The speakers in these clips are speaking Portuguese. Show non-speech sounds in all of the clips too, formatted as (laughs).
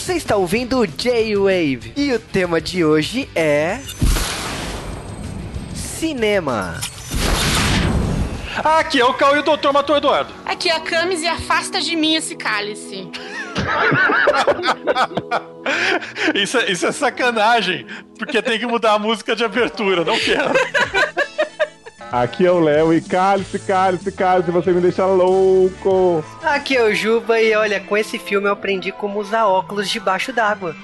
Você está ouvindo o J-Wave e o tema de hoje é. Cinema. Aqui é o Cal e o Dr. Matou Eduardo. Aqui é a Camis e afasta de mim esse cálice. (laughs) isso, é, isso é sacanagem, porque tem que mudar a música de abertura, não quero. Aqui é o Léo e cálice, cálice, cálice, você me deixa louco. Aqui é o Juba e olha, com esse filme eu aprendi como usar óculos debaixo d'água.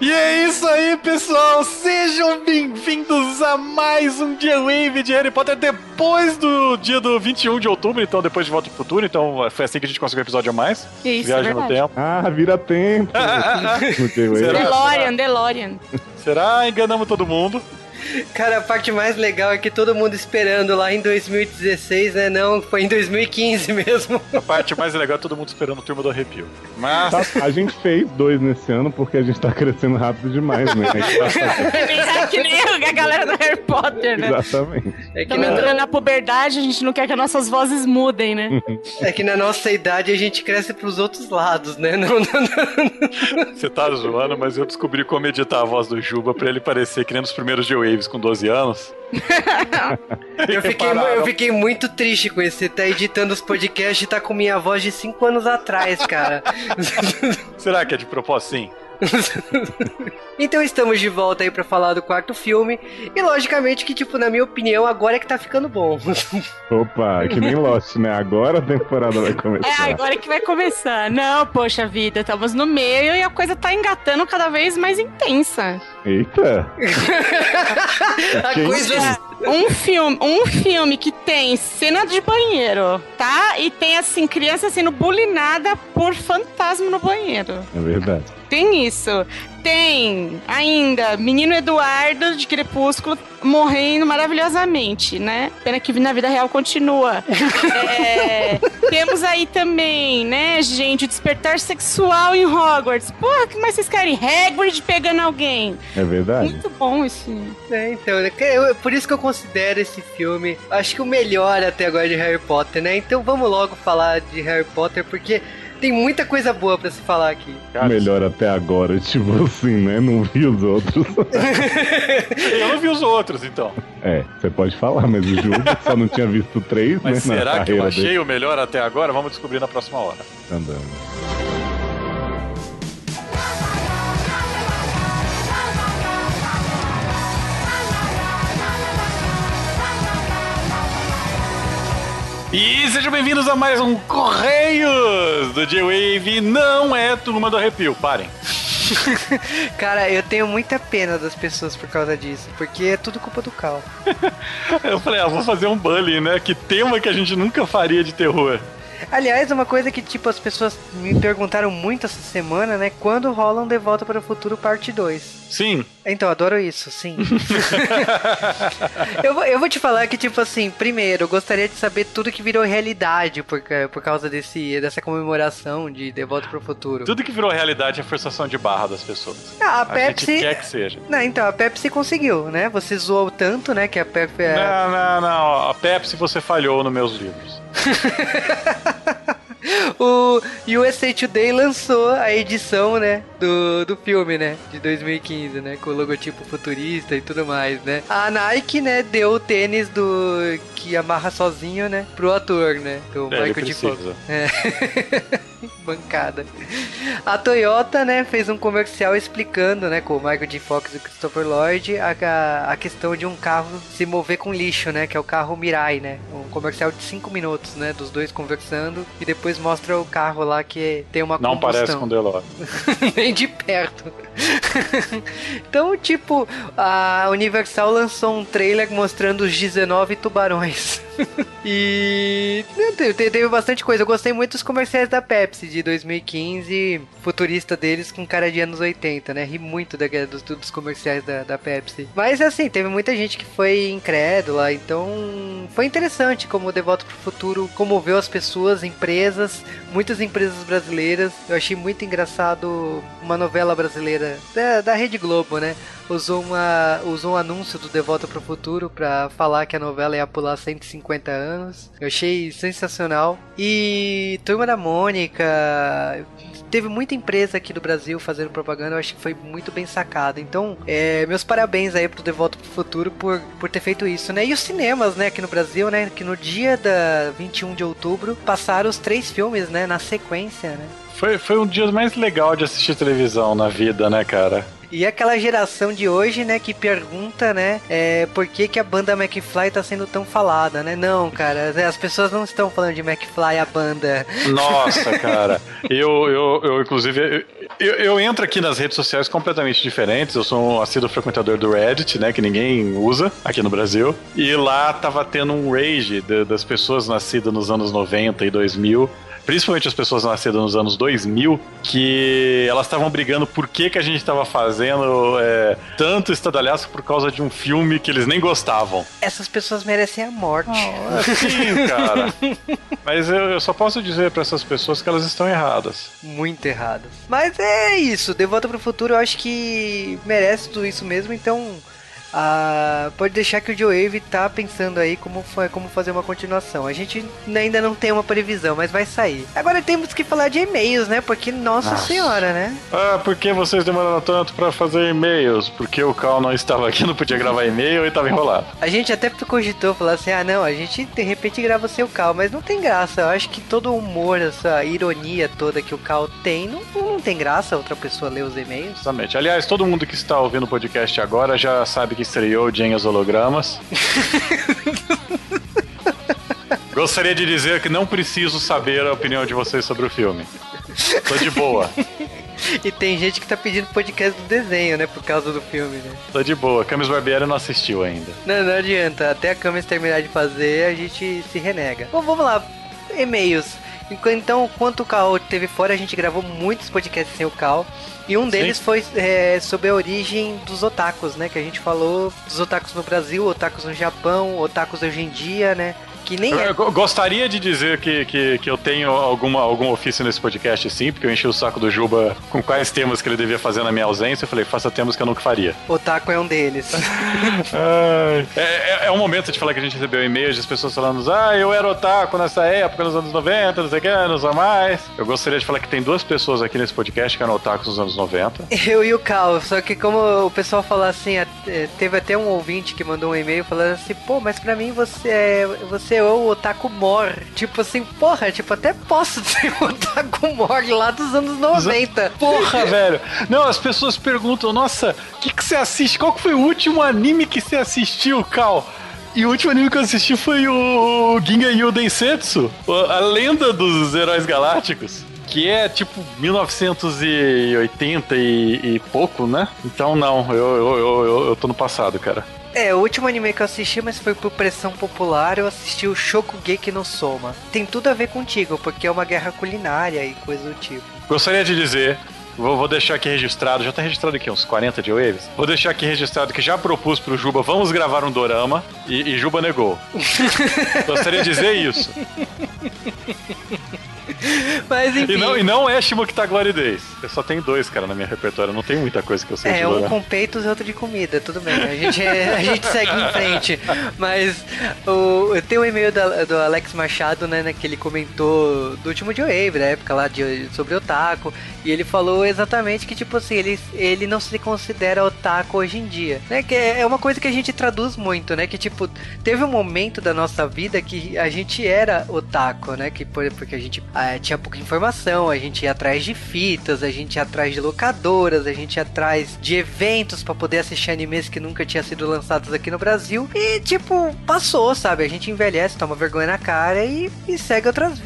E é isso aí, pessoal. Sejam bem-vindos a mais um dia Wave de Harry Potter depois do dia do 21 de outubro, então depois de Volta pro Futuro, então foi assim que a gente conseguiu o episódio a mais. Isso, Viagem é no tempo. Ah, vira tempo. (laughs) No J-Wave. Será? DeLorean, DeLorean. Será? Enganamos todo mundo. Cara, a parte mais legal é que todo mundo esperando lá em 2016, né? Não, foi em 2015 (laughs) mesmo. A parte mais legal é todo mundo esperando o turma do arrepio. Mas. Tá, a gente fez dois nesse ano porque a gente tá crescendo rápido demais, né? (laughs) É que nem a galera do Harry Potter, né? Exatamente. É que, Estamos na, entrando na puberdade, a gente não quer que as nossas vozes mudem, né? é que na nossa idade a gente cresce pros outros lados, né? Não, não, não. Você tá zoando, mas eu descobri como editar a voz do Juba pra ele parecer que nem nos primeiros G-Waves com 12 anos. (laughs) Eu, fiquei, eu fiquei muito triste com isso. Você tá editando os podcasts e tá com minha voz de 5 anos atrás, cara. (laughs) Será que é de propósito? Sim. (laughs) Então estamos de volta aí pra falar do quarto filme. E logicamente que, tipo, na minha opinião, agora é que tá ficando bom. (laughs) Opa, é que nem Lost, né? Agora a temporada vai É começar. agora que vai começar. Não, poxa vida, estamos no meio e a coisa tá engatando cada vez mais intensa. Eita! (laughs) A coisa. Um filme, um filme que tem cena de banheiro, tá? E tem assim criança sendo bulinada por fantasma no banheiro. É verdade. Tem isso. Tem ainda Menino Eduardo de Crepúsculo morrendo maravilhosamente, né? Pena que na vida real continua. (laughs) É, temos aí também, né, gente, o despertar sexual em Hogwarts. Porra, o que mais vocês querem? Hagrid pegando alguém. É verdade. Muito bom esse. É, então, por isso que eu considero esse filme, acho que o melhor até agora de Harry Potter, né? Então vamos logo falar de Harry Potter, porque tem muita coisa boa pra se falar aqui. Melhor até agora, (laughs) tipo assim, né? Não vi os outros. (laughs) Eu não vi os outros, então. É, você pode falar, mas o Juba (laughs) só não tinha visto três, Mas né? será que eu achei dele o melhor até agora? Vamos descobrir na próxima hora. andando. E sejam bem-vindos a mais um Correios do J-Wave. Não é Turma do Arrepio, parem. (laughs) Cara, eu tenho muita pena das pessoas por causa disso, porque é tudo culpa do Cal. (laughs) Eu falei, ah, vou fazer um bullying, né? Que tema que a gente nunca faria de terror. Aliás, uma coisa que, tipo, as pessoas me perguntaram muito essa semana, né? Quando rola um De Volta para o Futuro parte 2? Sim. Então, adoro isso, sim. (laughs) (laughs) eu, vou, eu vou te falar que, tipo assim, primeiro, eu gostaria de saber tudo que virou realidade por, por causa desse, dessa comemoração de De Volta para o Futuro. Tudo que virou realidade é forçação de barra das pessoas. Ah, a A Pepsi. gente quer que seja. Não, então, a Pepsi conseguiu, né? Você zoou tanto, né? Que a Pepsi. é- Não, não, não. A Pepsi você falhou nos meus livros. (laughs) (laughs) o USA Today lançou a edição, né, do, do filme, né, de 2015, né, com o logotipo futurista e tudo mais, né. A Nike, né, deu o tênis do que amarra sozinho, né, pro ator, né, do É, Michael J. Fox. É. (laughs) Bancada. A Toyota, né, fez um comercial explicando, né, com o Michael J. Fox e o Christopher Lloyd, a, a, a questão de um carro se mover com lixo, né, que é o carro Mirai, né. Um comercial de 5 minutos, né, dos dois conversando e depois mostra o carro lá que tem uma Não combustão. parece com Delore. Nem (laughs) de perto. (laughs) então, tipo, a Universal lançou um trailer mostrando os 19 tubarões. (laughs) e te- teve bastante coisa. Eu gostei muito dos comerciais da Pepsi de 2015, futurista deles com cara de anos 80, né? Ri muito da, dos, dos comerciais da, da Pepsi. Mas assim, teve muita gente que foi incrédula, então foi interessante como o De Volta pro Futuro comoveu as pessoas, empresas, muitas empresas brasileiras. Eu achei muito engraçado uma novela brasileira da, da Rede Globo, né? usou, uma, usou um anúncio do De Volta pro Futuro pra falar que a novela ia pular 150 anos. Eu achei sensacional. E Turma da Mônica. Teve muita empresa aqui do Brasil fazendo propaganda, eu acho que foi muito bem sacado. Então, é, meus parabéns aí pro De Volta pro Futuro por, por ter feito isso, né? E os cinemas, né, aqui no Brasil, né? Que no dia da 21 de outubro passaram os três filmes, né? Na sequência, né? Foi, foi um dia mais legal de assistir televisão na vida, né, cara? E aquela geração de hoje, né, que pergunta, né, é, por que, que a banda McFly tá sendo tão falada, né? Não, cara, as pessoas não estão falando de McFly, a banda. Nossa, (laughs) cara. Eu, eu, eu inclusive, eu, eu entro aqui nas redes sociais completamente diferentes. Eu sou um assíduo frequentador do Reddit, né, que ninguém usa aqui no Brasil. E lá tava tendo um rage de, das pessoas nascidas nos anos 90 e 2000 principalmente as pessoas nascidas nos anos 2000, que elas estavam brigando por que, que a gente estava fazendo é, tanto estadalhaço por causa de um filme que eles nem gostavam. Essas pessoas merecem a morte. Oh, sim, cara. (laughs) Mas eu, eu, só posso dizer para essas pessoas que elas estão erradas. Muito erradas. Mas é isso, De Volta pro Futuro eu acho que merece tudo isso mesmo, então ah, pode deixar que o Joe Wave tá pensando aí como, foi, como fazer uma continuação. A gente ainda não tem uma previsão, mas vai sair. Agora temos que falar de e-mails, né? Porque, nossa, nossa. senhora, né? Ah, por que vocês demoraram tanto para fazer e-mails? Porque o Cal não estava aqui, não podia gravar e-mail e estava enrolado. A gente até cogitou falar assim: ah, não, a gente de repente grava sem o Cal, mas não tem graça. Eu acho que todo o humor, essa ironia toda que o Cal tem, não, não tem graça outra pessoa ler os e-mails. Exatamente. Aliás, todo mundo que está ouvindo o podcast agora já sabe que estreou Jane os Hologramas. (laughs) Gostaria de dizer que não preciso saber a opinião de vocês sobre o filme. Tô de boa. (laughs) E tem gente que tá pedindo podcast do desenho, né? Por causa do filme, né? Tô de boa. Camis Barbieri não assistiu ainda. Não, não adianta. Até a Camis terminar de fazer, a gente se renega. Bom, vamos lá. E-mails. Então, enquanto o Cal teve fora, a gente gravou muitos podcasts sem o Cal. E um deles Sim. foi é, sobre a origem dos otakus, né? Que a gente falou dos otakus no Brasil, otakus no Japão, otakus hoje em dia, né? Que nem é. Gostaria de dizer que, que, que eu tenho alguma, algum ofício nesse podcast, sim, porque eu enchi o saco do Juba com quais temas que ele devia fazer na minha ausência. Eu falei, faça temas que eu nunca faria. Otaku é um deles. (laughs) é, é, é, um momento de falar que a gente recebeu e-mails de pessoas falando, ah, eu era otaku nessa época, nos anos 90, não sei o que, não sei mais. Eu gostaria de falar que tem duas pessoas aqui nesse podcast que eram otakus nos anos 90. (laughs) Eu e o Cal, só que como o pessoal falou assim, é, teve até um ouvinte que mandou um e-mail falando assim, pô, mas pra mim você é, você é o Otaku Mor. Tipo assim, porra, tipo, até posso (laughs) ser o Otaku Mor lá dos anos 90. Porra, (laughs) velho. Não, as pessoas perguntam, nossa, o que, que você assiste? Qual foi o último anime que você assistiu, Cal? E o último anime que eu assisti foi o Ginga Yu Densetsu, a lenda dos heróis galácticos que é tipo 1980 e, e pouco, né? Então não, eu, eu, eu, eu tô no passado, cara. É, o último anime que eu assisti, mas foi por pressão popular, eu assisti o Shokugeki no Soma. Tem tudo a ver contigo, porque é uma guerra culinária e coisa do tipo. Gostaria de dizer Vou, vou, deixar aqui registrado, já tá registrado aqui uns 40 de waves. Vou deixar aqui registrado que já propus pro Juba, vamos gravar um dorama, e, e Juba negou. (laughs) Gostaria de dizer isso. (laughs) Mas enfim. E não, e não é Shimokita Glory Days. Eu só tenho dois, cara, na minha repertório. Não tem muita coisa que eu sei É, um com peitos e outro de comida. Tudo bem. A gente, a gente segue em frente. Mas o, eu tenho um e-mail do Alex Machado, né, né, que ele comentou do último Joe Wave, da época lá de, sobre Otaku. E ele falou exatamente que, tipo assim, ele, ele não se considera otaku hoje em dia. Né? Que é, é uma coisa que a gente traduz muito, né? Que, tipo, teve um momento da nossa vida que a gente era otaku, né? Que, porque a gente ah, tinha pouca informação, a gente ia atrás de fitas, a gente ia atrás de locadoras, a gente ia atrás de eventos para poder assistir animes que nunca tinham sido lançados aqui no Brasil. E, tipo, passou, sabe? A gente envelhece, toma vergonha na cara e, e segue outras,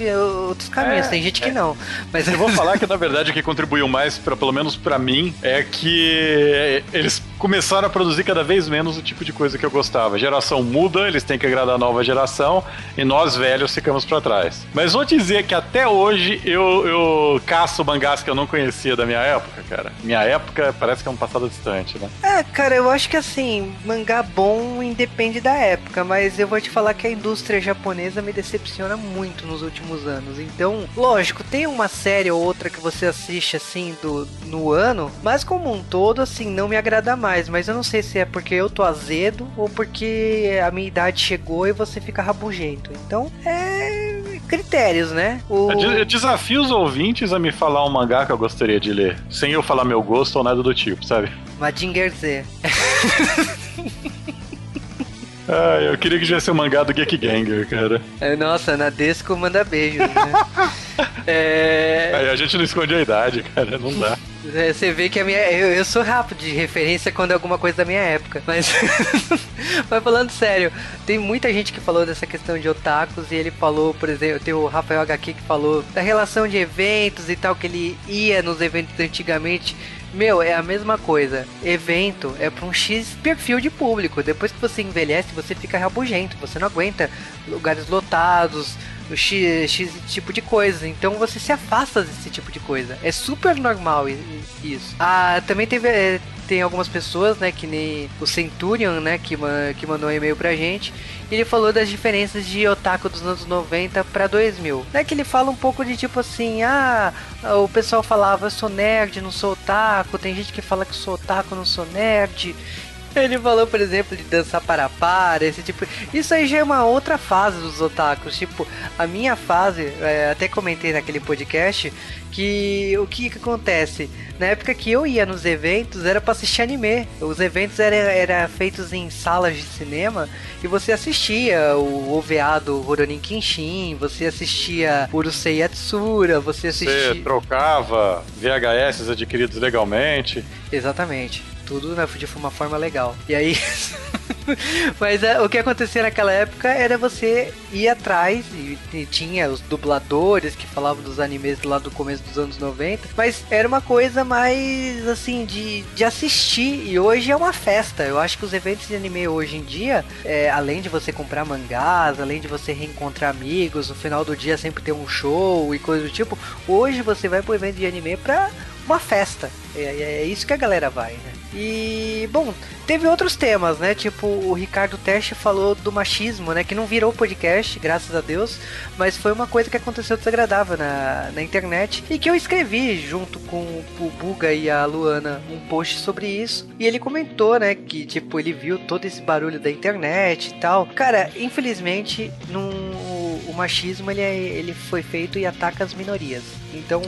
outros caminhos. É, Tem gente é. que não. Mas eu vou (laughs) falar que, na verdade, o que contribuiu mais, pra, pelo menos para mim, é que eles começaram a produzir cada vez menos o tipo de coisa que eu gostava. A geração muda, eles têm que agradar a nova geração e nós velhos ficamos para trás. Mas vou dizer que até hoje eu, eu caço mangás que eu não conhecia da minha época, cara. Minha época parece que é um passado distante, né? É, cara, eu acho que assim, mangá bom independe da época, mas eu vou te falar que a indústria japonesa me decepciona muito nos últimos anos. Então, lógico, tem uma série ou outra que você assiste assim do no ano, mas como um todo, assim, não me agrada mais. Mas eu não sei se é porque eu tô azedo ou porque a minha idade chegou e você fica rabugento. Então, é critérios, né? O... Eu desafio os ouvintes a me falar um mangá que eu gostaria de ler, sem eu falar meu gosto ou nada do tipo, sabe? Madinger Z. (laughs) Ah, eu queria que tivesse o um mangá do Geek Ganger, cara. É, nossa, na Desco manda beijos, né? (laughs) é... Aí a gente não esconde a idade, cara, não dá. É, você vê que a minha. Eu, eu, sou rápido de referência quando é alguma coisa da minha época. Mas. (laughs) mas falando sério, tem muita gente que falou dessa questão de otakus e ele falou, por exemplo, tem o Rafael HQ que falou da relação de eventos e tal, que ele ia nos eventos antigamente meu, é a mesma coisa. Evento é para um X perfil de público. Depois que você envelhece, você fica rabugento. Você não aguenta lugares lotados, X, X tipo de coisa. Então você se afasta desse tipo de coisa. É super normal isso. Ah, também teve. É, tem algumas pessoas, né, que nem o Centurion, né, que, que mandou um e-mail pra gente, e ele falou das diferenças de otaku dos anos 90 para 2000. Né, que ele fala um pouco de tipo assim, ah, o pessoal falava, eu sou nerd, não sou otaku, tem gente que fala que sou otaku, não sou nerd, (laughs) ele falou, por exemplo, de dançar para para, esse tipo. Isso aí já é uma outra fase dos otakus. Tipo, a minha fase, é, até comentei naquele podcast, que o que, que acontece? Na época que eu ia nos eventos, era para assistir anime. Os eventos eram era feitos em salas de cinema e você assistia o OVA do Rurouni Kenshin, você assistia Urusei Yatsura, você assistia... Você trocava VHS adquiridos legalmente. Exatamente tudo né, de uma forma legal. E aí. (laughs) Mas é, o que acontecia naquela época era você ir atrás e, e, tinha os dubladores que falavam dos animes lá do começo dos anos 90, mas era uma coisa mais assim de, de assistir e hoje é uma festa. Eu acho que os eventos de anime hoje em dia, é, além de você comprar mangás, além de você reencontrar amigos, no final do dia sempre ter um show e coisa do tipo, hoje você vai pro evento de anime pra uma festa. É, é, isso que a galera vai, né? E, bom, teve outros temas, né? Tipo, o Ricardo Teste falou do machismo, né? Que não virou podcast, graças a Deus, mas foi uma coisa que aconteceu desagradável na, na internet e que eu escrevi junto com o Buga e a Luana um post sobre isso. E ele comentou, né? Que, tipo, ele viu todo esse barulho da internet e tal. Cara, infelizmente, num, o machismo ele, é, ele foi feito e ataca as minorias. Então,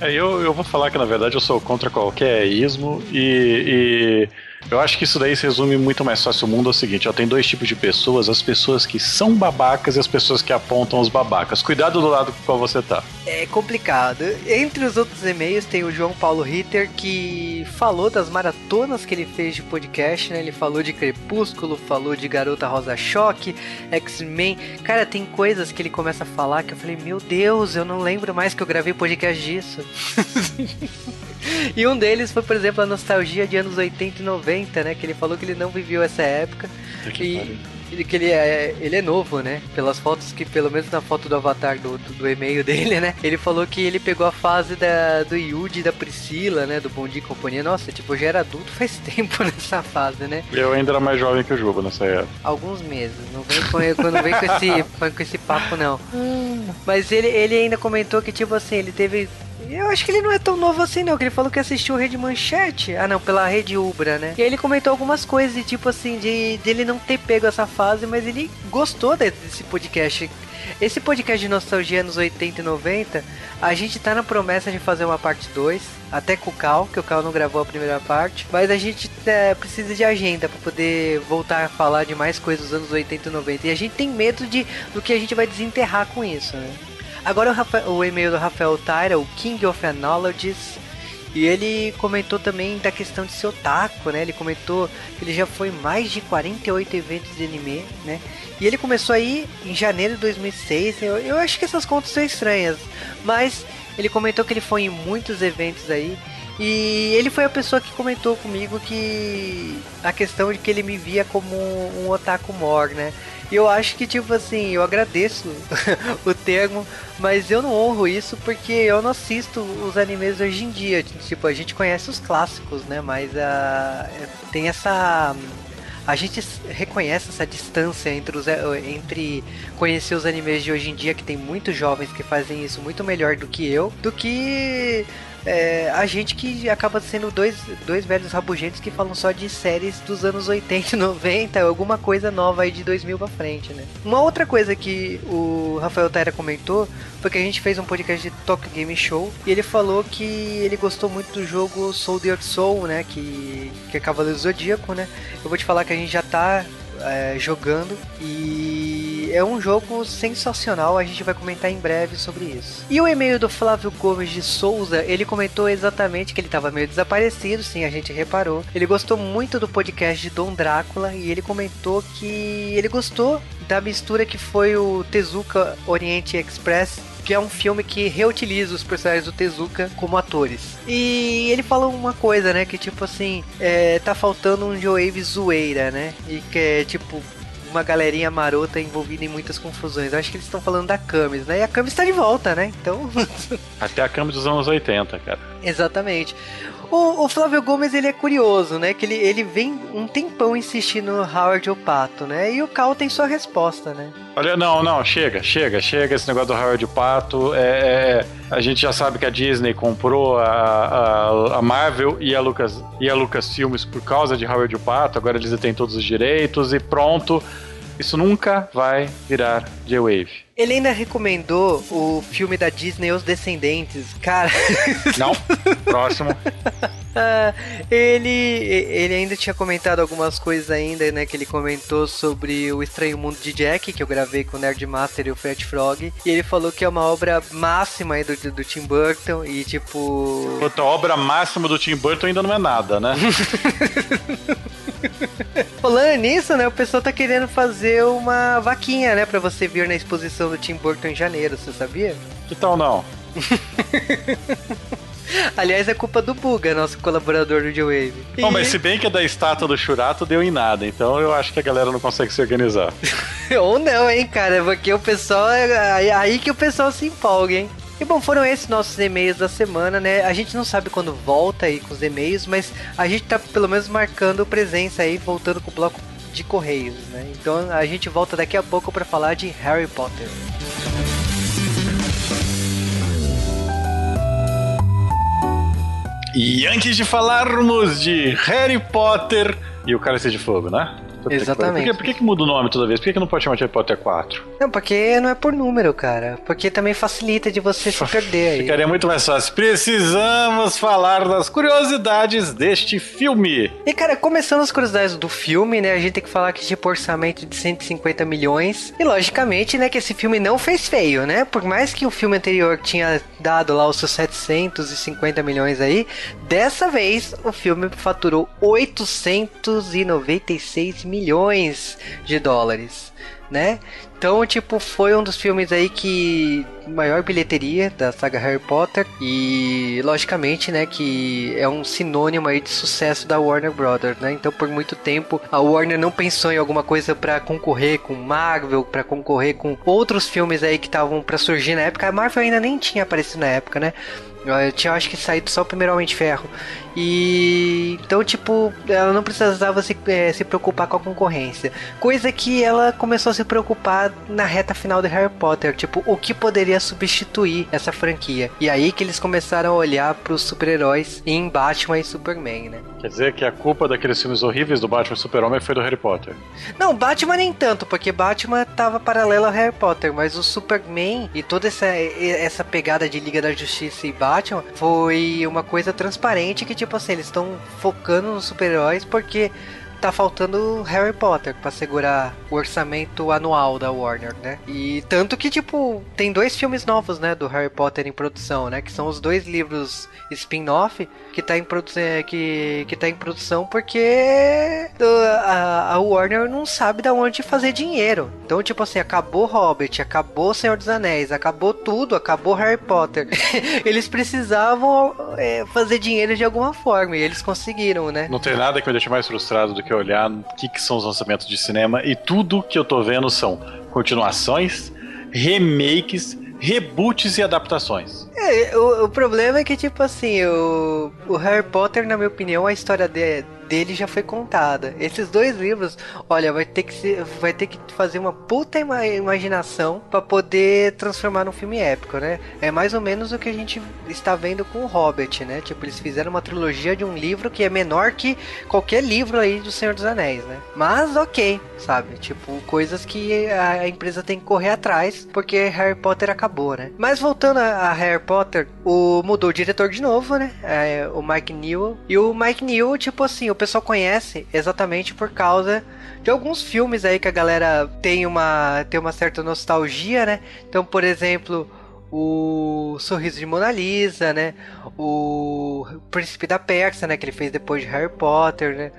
é, eu, eu vou falar que na verdade eu sou contra qualquer ismo e, e eu acho que isso daí se resume muito mais fácil. O mundo é o seguinte: ó, tem dois tipos de pessoas: as pessoas que são babacas e as pessoas que apontam os babacas. Cuidado do lado com qual você tá. É complicado. Entre os outros e-mails tem o João Paulo Ritter que falou das maratonas que ele fez de podcast, né? Ele falou de Crepúsculo, falou de Garota Rosa Choque, X-Men. Cara, tem coisas que ele começa a falar que eu falei: Meu Deus, eu não lembro mais que eu gravei podcast disso. (laughs) E um deles foi, por exemplo, a nostalgia de anos 80 e 90, né? Que ele falou que ele não viveu essa época. Que, e que ele é, ele é novo, né? Pelas fotos que, pelo menos na foto do avatar do, do, do e-mail dele, né? Ele falou que ele pegou a fase da, do Yuji da Priscila, né? Do Bom Dia e Companhia. Nossa, tipo, já era adulto faz (laughs) tempo nessa fase, né? Eu ainda era mais jovem que o Juba nessa época. Alguns meses. Não vem com, não vem com, esse, (laughs) com esse papo, não. Mas ele, ele ainda comentou que, tipo assim, ele teve eu acho que ele não é tão novo assim, não. Que ele falou que assistiu Rede Manchete. Ah, não, pela Rede Ubra, né? E aí ele comentou algumas coisas, tipo assim, de, de ele não ter pego essa fase, mas ele gostou desse podcast. Esse podcast de nostalgia nos 80 e 90, a gente tá na promessa de fazer uma parte 2, até com o Cal, que o Cal não gravou a primeira parte, mas a gente é, precisa de agenda para poder voltar a falar de mais coisas dos anos 80 e 90. E a gente tem medo de do que a gente vai desenterrar com isso, né? Agora o, Rafael, o e-mail do Rafael Tyra, o King of Analogies, e ele comentou também da questão de ser otaku, né? Ele comentou que ele já foi mais de 48 eventos de anime, né? E ele começou aí em janeiro de 2006. Eu, eu acho que essas contas são estranhas, mas ele comentou que ele foi em muitos eventos aí. E ele foi a pessoa que comentou comigo que a questão de que ele me via como um otaku mor, né? E eu acho que, tipo assim, eu agradeço (laughs) o termo, mas eu não honro isso porque eu não assisto os animes hoje em dia. Tipo, a gente conhece os clássicos, né? Mas uh, tem essa a gente reconhece essa distância entre, os, entre conhecer os animes de hoje em dia, que tem muitos jovens que fazem isso muito melhor do que eu, do que é, a gente que acaba sendo dois, dois velhos rabugentos que falam só de séries dos anos 80 e 90, alguma coisa nova aí de 2000 pra frente, né? Uma outra coisa que o Rafael Taira comentou foi que a gente fez um podcast de Tokyo Game Show e ele falou que ele gostou muito do jogo Soul the Earth Soul, né? Que, que é Cavaleiro Zodíaco, né? Eu vou te falar que a gente já tá é, jogando e é um jogo sensacional. A gente vai comentar em breve sobre isso. E o e-mail do Flávio Gomes de Souza, ele comentou exatamente que ele estava meio desaparecido, sim, a gente reparou. Ele gostou muito do podcast de Dom Drácula e ele comentou que ele gostou da mistura que foi o Tezuka Oriente Express que é um filme que reutiliza os personagens do Tezuka como atores. E ele falou uma coisa, né? Que tipo assim, é, tá faltando um Joe zoeira, né? E que é tipo, uma galerinha marota envolvida em muitas confusões. Eu acho que eles estão falando da Camis, né? E a Camis está de volta, né? Então. (laughs) Até a Camis dos anos 80, cara. Exatamente. O, o, Flávio Gomes, ele é curioso, né? Que ele, ele vem um tempão insistindo no Howard o Pato, né? E o Cal tem sua resposta, né? Olha, não, não, chega, chega, chega esse negócio do Howard o Pato. É, é, é, a gente já sabe que a Disney comprou a, a, a, Marvel e a, Lucas, e a Lucas Filmes por causa de Howard o Pato. Agora eles têm todos os direitos e pronto. Isso nunca vai virar J-Wave. Ele ainda recomendou o filme da Disney Os Descendentes. Cara. (laughs) Não, próximo. (laughs) Ah, ele, ele ainda tinha comentado algumas coisas ainda, né? Que ele comentou sobre o Estranho Mundo de Jack, que eu gravei com o Nerd Master e o Fred Frog. E ele falou que é uma obra máxima aí do, do Tim Burton e tipo. Puta, a obra máxima do Tim Burton ainda não é nada, né? (laughs) Falando nisso, né? O pessoal tá querendo fazer uma vaquinha, né? Pra você vir na exposição do Tim Burton em janeiro, você sabia? Que tal não? (laughs) Aliás, é culpa do Buga, nosso colaborador do J-Wave. Bom, e... mas se bem que é da estátua do Churato deu em nada, então eu acho que a galera não consegue se organizar. (laughs) Ou não, hein, cara, porque o pessoal. É aí que o pessoal se empolga, hein? E bom, foram esses nossos e-mails da semana, né? A gente não sabe quando volta aí com os e-mails, mas a gente tá pelo menos marcando presença aí, voltando com o bloco de correios, né? Então a gente volta daqui a pouco para falar de Harry Potter. E antes de falarmos de Harry Potter e o Cálice de Fogo, né? Exatamente. Por que, por que, que, muda o nome toda vez? Por que, que não pode chamar de Harry Potter 4? Não, porque não é por número, cara. Porque também facilita de você se perder aí. Ficaria muito mais fácil. Precisamos falar das curiosidades deste filme. E, cara, começando as curiosidades do filme, né? A gente tem que falar que tipo orçamento de 150 milhões. E, logicamente, né, que esse filme não fez feio, né? Por mais que o filme anterior tinha dado lá os seus 750 milhões aí, dessa vez o filme faturou 896 milhões milhões de dólares, né? Então, tipo, foi um dos filmes aí que maior bilheteria da saga Harry Potter e logicamente, né, que é um sinônimo aí de sucesso da Warner Brothers, né? Então, por muito tempo a Warner não pensou em alguma coisa para concorrer com Marvel, para concorrer com outros filmes aí que estavam para surgir na época. A Marvel ainda nem tinha aparecido na época, né? Eu tinha acho que saído só o de Ferro. E então, tipo, ela não precisava se, é, se preocupar com a concorrência. Coisa que ela começou a se preocupar na reta final de Harry Potter. Tipo, o que poderia substituir essa franquia? E aí que eles começaram a olhar para os super-heróis em Batman e Superman, né? Quer dizer que a culpa daqueles filmes horríveis do Batman e Super-Homem foi do Harry Potter? Não, Batman nem tanto, porque Batman tava paralelo a Harry Potter, mas o Superman e toda essa, essa pegada de Liga da Justiça e Batman foi uma coisa transparente que, tipo, tipo assim, eles estão focando nos super-heróis porque tá faltando Harry Potter para segurar o orçamento anual da Warner, né? E tanto que, tipo, tem dois filmes novos, né, do Harry Potter em produção, né? Que são os dois livros spin-off que tá em produção que, que tá em produção porque a, a, Warner não sabe da onde fazer dinheiro. Então, tipo assim, acabou Hobbit, acabou Senhor dos Anéis, acabou tudo, acabou Harry Potter. (laughs) eles precisavam é, fazer dinheiro de alguma forma e eles conseguiram, né? Não tem nada que me deixe mais frustrado do que olhar o que, que são os lançamentos de cinema e tudo que eu tô vendo são continuações, remakes, reboots e adaptações. É, o, o problema é que, tipo assim, o, o Harry Potter, na minha opinião, a história de, dele já foi contada. Esses dois livros, olha, vai ter que ser, vai ter que fazer uma puta ima imaginação para poder transformar num filme épico, né? É mais ou menos o que a gente está vendo com o Hobbit, né? Tipo, eles fizeram uma trilogia de um livro que é menor que qualquer livro aí do Senhor dos Anéis, né? Mas ok, sabe? Tipo, coisas que a empresa tem que correr atrás porque Harry Potter acabou, né? Mas voltando a, Harry Potter, o mudou o diretor de novo, né? É, o Mike Newell. E o Mike Newell, tipo assim, pessoal conhece exatamente por causa de alguns filmes aí que a galera tem uma, tem uma certa nostalgia, né? Então, por exemplo, o Sorriso de Mona Lisa, né? O Príncipe da Pérsia, né? Que ele fez depois de Harry Potter, né?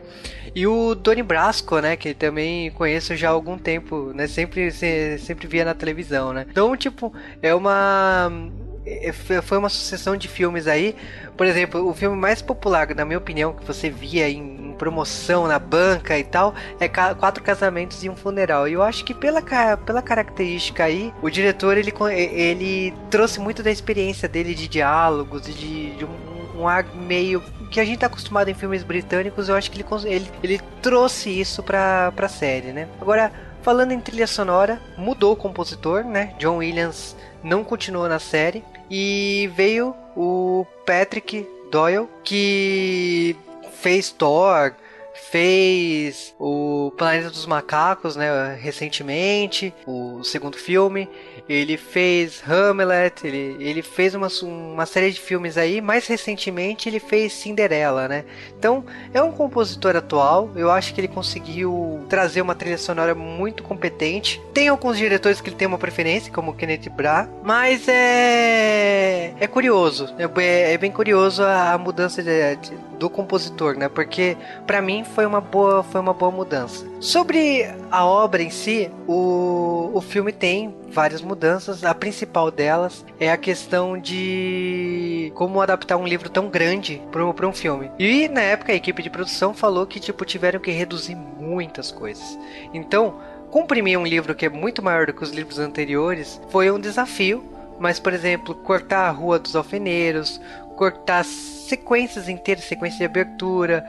E o Doni Brasco, né? Que também conheço já há algum tempo, né? Sempre, sempre via na televisão, né? Então, tipo, é uma foi uma sucessão de filmes aí. Por exemplo, o filme mais popular, na minha opinião, que você via em, promoção na banca e tal, é Quatro Casamentos e um Funeral. E eu acho que pela, pela característica aí, o diretor ele, ele trouxe muito da experiência dele de diálogos de, de um, um ar meio que a gente tá acostumado em filmes britânicos, eu acho que ele, ele, ele trouxe isso pra, pra série, né? Agora, falando em trilha sonora, mudou o compositor, né? John Williams não continuou na série. E veio o Patrick Doyle, que fez Thor, fez o Planeta dos Macacos, né, recentemente, o segundo filme. Ele fez Hamlet, ele, ele fez uma, uma série de filmes aí. Mais recentemente, ele fez Cinderela, né? Então, é um compositor atual. Eu acho que ele conseguiu trazer uma trilha sonora muito competente. Tem alguns diretores que ele tem uma preferência, como Kenneth Bra, mas é é curioso. É, é bem curioso a, a mudança de, de, do compositor, né? Porque para mim foi uma boa foi uma boa mudança. Sobre a obra em si, o, o filme tem várias mudanças. A principal delas é a questão de como adaptar um livro tão grande para um filme. E na época a equipe de produção falou que tipo tiveram que reduzir muitas coisas. Então, comprimir um livro que é muito maior do que os livros anteriores foi um desafio. Mas, por exemplo, cortar a Rua dos Alfeneiros, cortar sequências inteiras, sequência de abertura,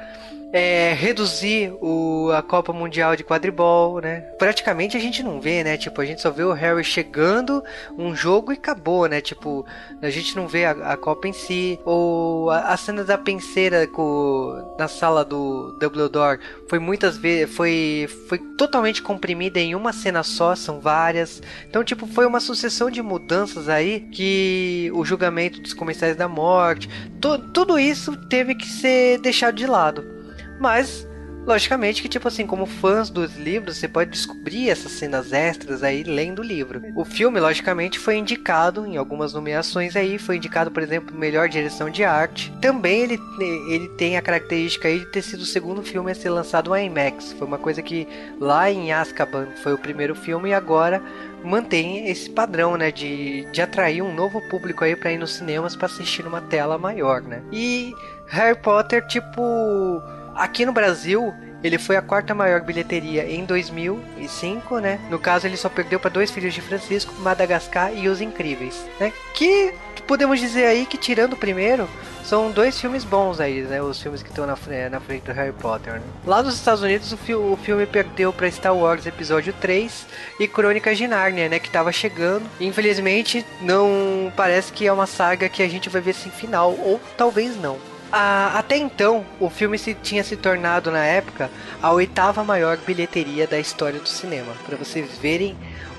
é, reduzir o, a Copa Mundial de Quadribol, né? Praticamente a gente não vê, né? Tipo, a gente só vê o Harry chegando, um jogo e acabou, né? Tipo, a gente não vê a, a Copa em si. Ou a, a, cena da penseira com, na sala do Dumbledore foi muitas vezes, foi, foi totalmente comprimida em uma cena só, são várias. Então, tipo, foi uma sucessão de mudanças aí que o julgamento dos comerciais da morte, to, tudo isso teve que ser deixado de lado. Mas, logicamente que, tipo assim, como fãs dos livros, você pode descobrir essas cenas extras aí lendo o livro. O filme, logicamente, foi indicado em algumas nomeações aí, foi indicado, por exemplo, melhor direção de arte. Também ele, ele tem a característica aí de ter sido o segundo filme a ser lançado em IMAX. Foi uma coisa que lá em Azkaban foi o primeiro filme e agora mantém esse padrão, né, de, de atrair um novo público aí para ir nos cinemas para assistir numa tela maior, né? E Harry Potter, tipo, Aqui no Brasil, ele foi a quarta maior bilheteria em 2005, né? No caso, ele só perdeu para Dois Filhos de Francisco, Madagascar e Os Incríveis, né? Que podemos dizer aí que, tirando o primeiro, são dois filmes bons aí, né? Os filmes que estão na, na frente do Harry Potter. Né? Lá nos Estados Unidos, o, fi o filme perdeu para Star Wars Episódio 3 e Crônicas de Narnia, né? Que tava chegando. Infelizmente, não parece que é uma saga que a gente vai ver sem final, ou talvez não. Ah, até então, o filme se, tinha se tornado, na época, a oitava maior bilheteria da história do cinema. Para vocês verem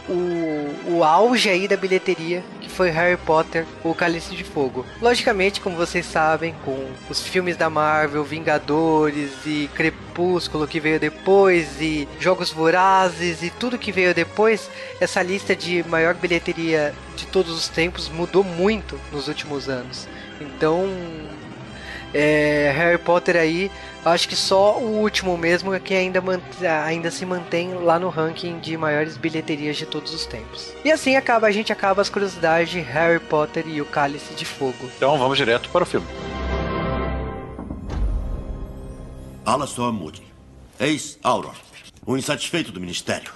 o, o auge aí da bilheteria que foi Harry Potter, o Cálice de Fogo. Logicamente, como vocês sabem, com os filmes da Marvel, Vingadores e Crepúsculo que veio depois e Jogos Vorazes e tudo que veio depois, essa lista de maior bilheteria de todos os tempos mudou muito nos últimos anos. Então, é, Harry Potter aí, acho que só o último mesmo é que ainda, ainda se mantém lá no ranking de maiores bilheterias de todos os tempos. E assim acaba a gente acaba as curiosidades de Harry Potter e o Cálice de Fogo. Então vamos direto para o filme. Alastor Moody, Eis Auror, o insatisfeito do Ministério.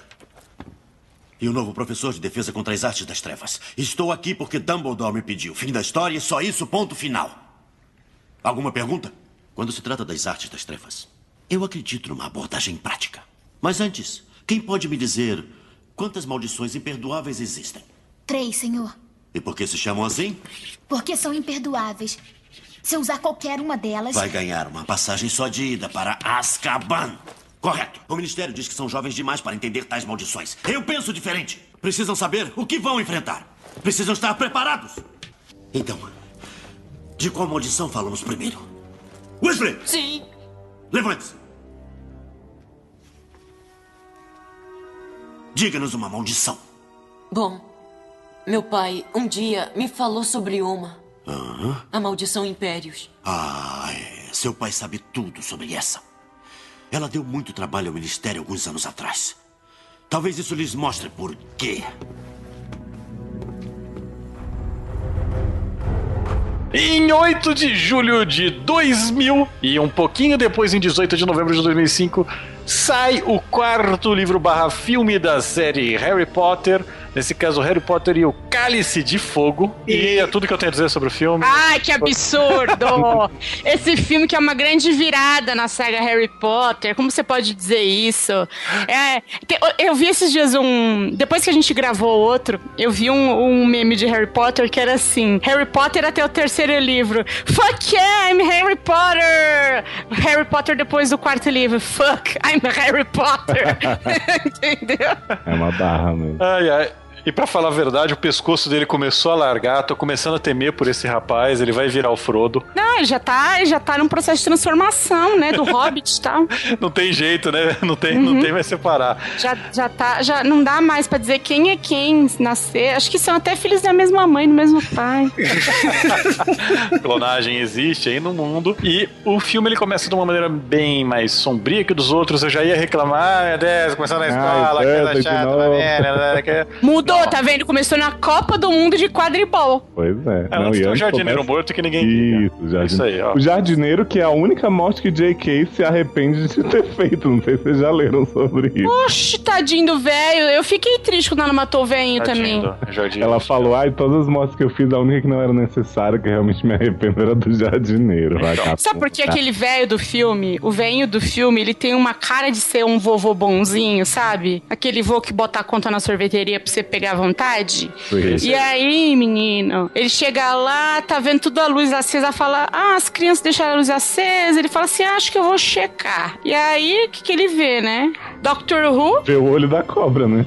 E o novo professor de defesa contra as artes das trevas. Estou aqui porque Dumbledore me pediu. Fim da história, só isso, ponto final. Alguma pergunta? Quando se trata das artes das trevas, eu acredito numa abordagem prática. Mas antes, quem pode me dizer quantas maldições imperdoáveis existem? Três, senhor. E por que se chamam assim? Porque são imperdoáveis. Se eu usar qualquer uma delas. Vai ganhar uma passagem só de ida para Azkaban. Correto. O Ministério diz que são jovens demais para entender tais maldições. Eu penso diferente. Precisam saber o que vão enfrentar. Precisam estar preparados. Então, de qual maldição falamos primeiro? Weasley! Sim. Levante-se. Diga-nos uma maldição. Bom, meu pai um dia me falou sobre uma. Aham. A maldição Impérios. Ah, é. Seu pai sabe tudo sobre essa. Ela deu muito trabalho ao Ministério alguns anos atrás. Talvez isso lhes mostre por quê. Em 8 de julho de 2000 e um pouquinho depois, em 18 de novembro de 2005, sai o quarto livro barra filme da série Harry Potter. Nesse caso, Harry Potter e o Cálice de Fogo. E é tudo que eu tenho a dizer sobre o filme. Ai, que absurdo! (laughs) Esse filme que é uma grande virada na saga Harry Potter. Como você pode dizer isso? É, te- eu vi esses dias um. Depois que a gente gravou outro, eu vi um, um meme de Harry Potter que era assim: Harry Potter até o terceiro livro. Fuck yeah, I'm Harry Potter! Harry Potter depois do quarto livro. Fuck, I'm Harry Potter! (laughs) (laughs) Entendeu? É uma barra mesmo. Ai, ai. E pra falar a verdade, o pescoço dele começou a largar. Tô começando a temer por esse rapaz. Ele vai virar o Frodo. Não, ele já tá, ele já tá num processo de transformação, né? Do Hobbit e tal. Não tem jeito, né? Não tem, não tem mais separar. Já, já tá, já não dá mais pra dizer quem é quem nascer. Acho que são até filhos da mesma mãe, do mesmo pai. Clonagem existe aí no mundo. E o filme ele começa de uma maneira bem mais sombria que dos outros. Eu já ia reclamar, meu Deus, começando na escola, tanto de chata, né, que- Mudou, tá vendo? Começou na Copa do Mundo de quadribol. Pois é. É, antes e tem o antes jardineiro começa- morto que ninguém. Isso, o jardineiro. Isso aí, ó. O jardineiro, que é a única morte que J.K. se arrepende de (laughs) ter feito. Não sei se vocês já leram sobre isso. Oxe, tadinho do velho. Eu fiquei triste quando ela matou o velhinho também. Jardineiro. Ela falou, ai, todas as mortes que eu fiz, a única que não era necessária, que eu realmente me arrependo, era do jardineiro. Vai, Então. Sabe por que aquele velho do filme, o velhinho do filme, ele tem uma cara de ser um vovô bonzinho, sabe? Aquele vô que bota a conta na sorveteria pra você pegar à vontade. Sim. E aí, menino, ele chega lá, tá vendo tudo a luz acesa, fala: Ah, as crianças deixaram a luz acesa. Ele fala assim: Acho que eu vou checar. E aí, o que, que ele vê, né? Doctor Who? Vê o olho da cobra, né?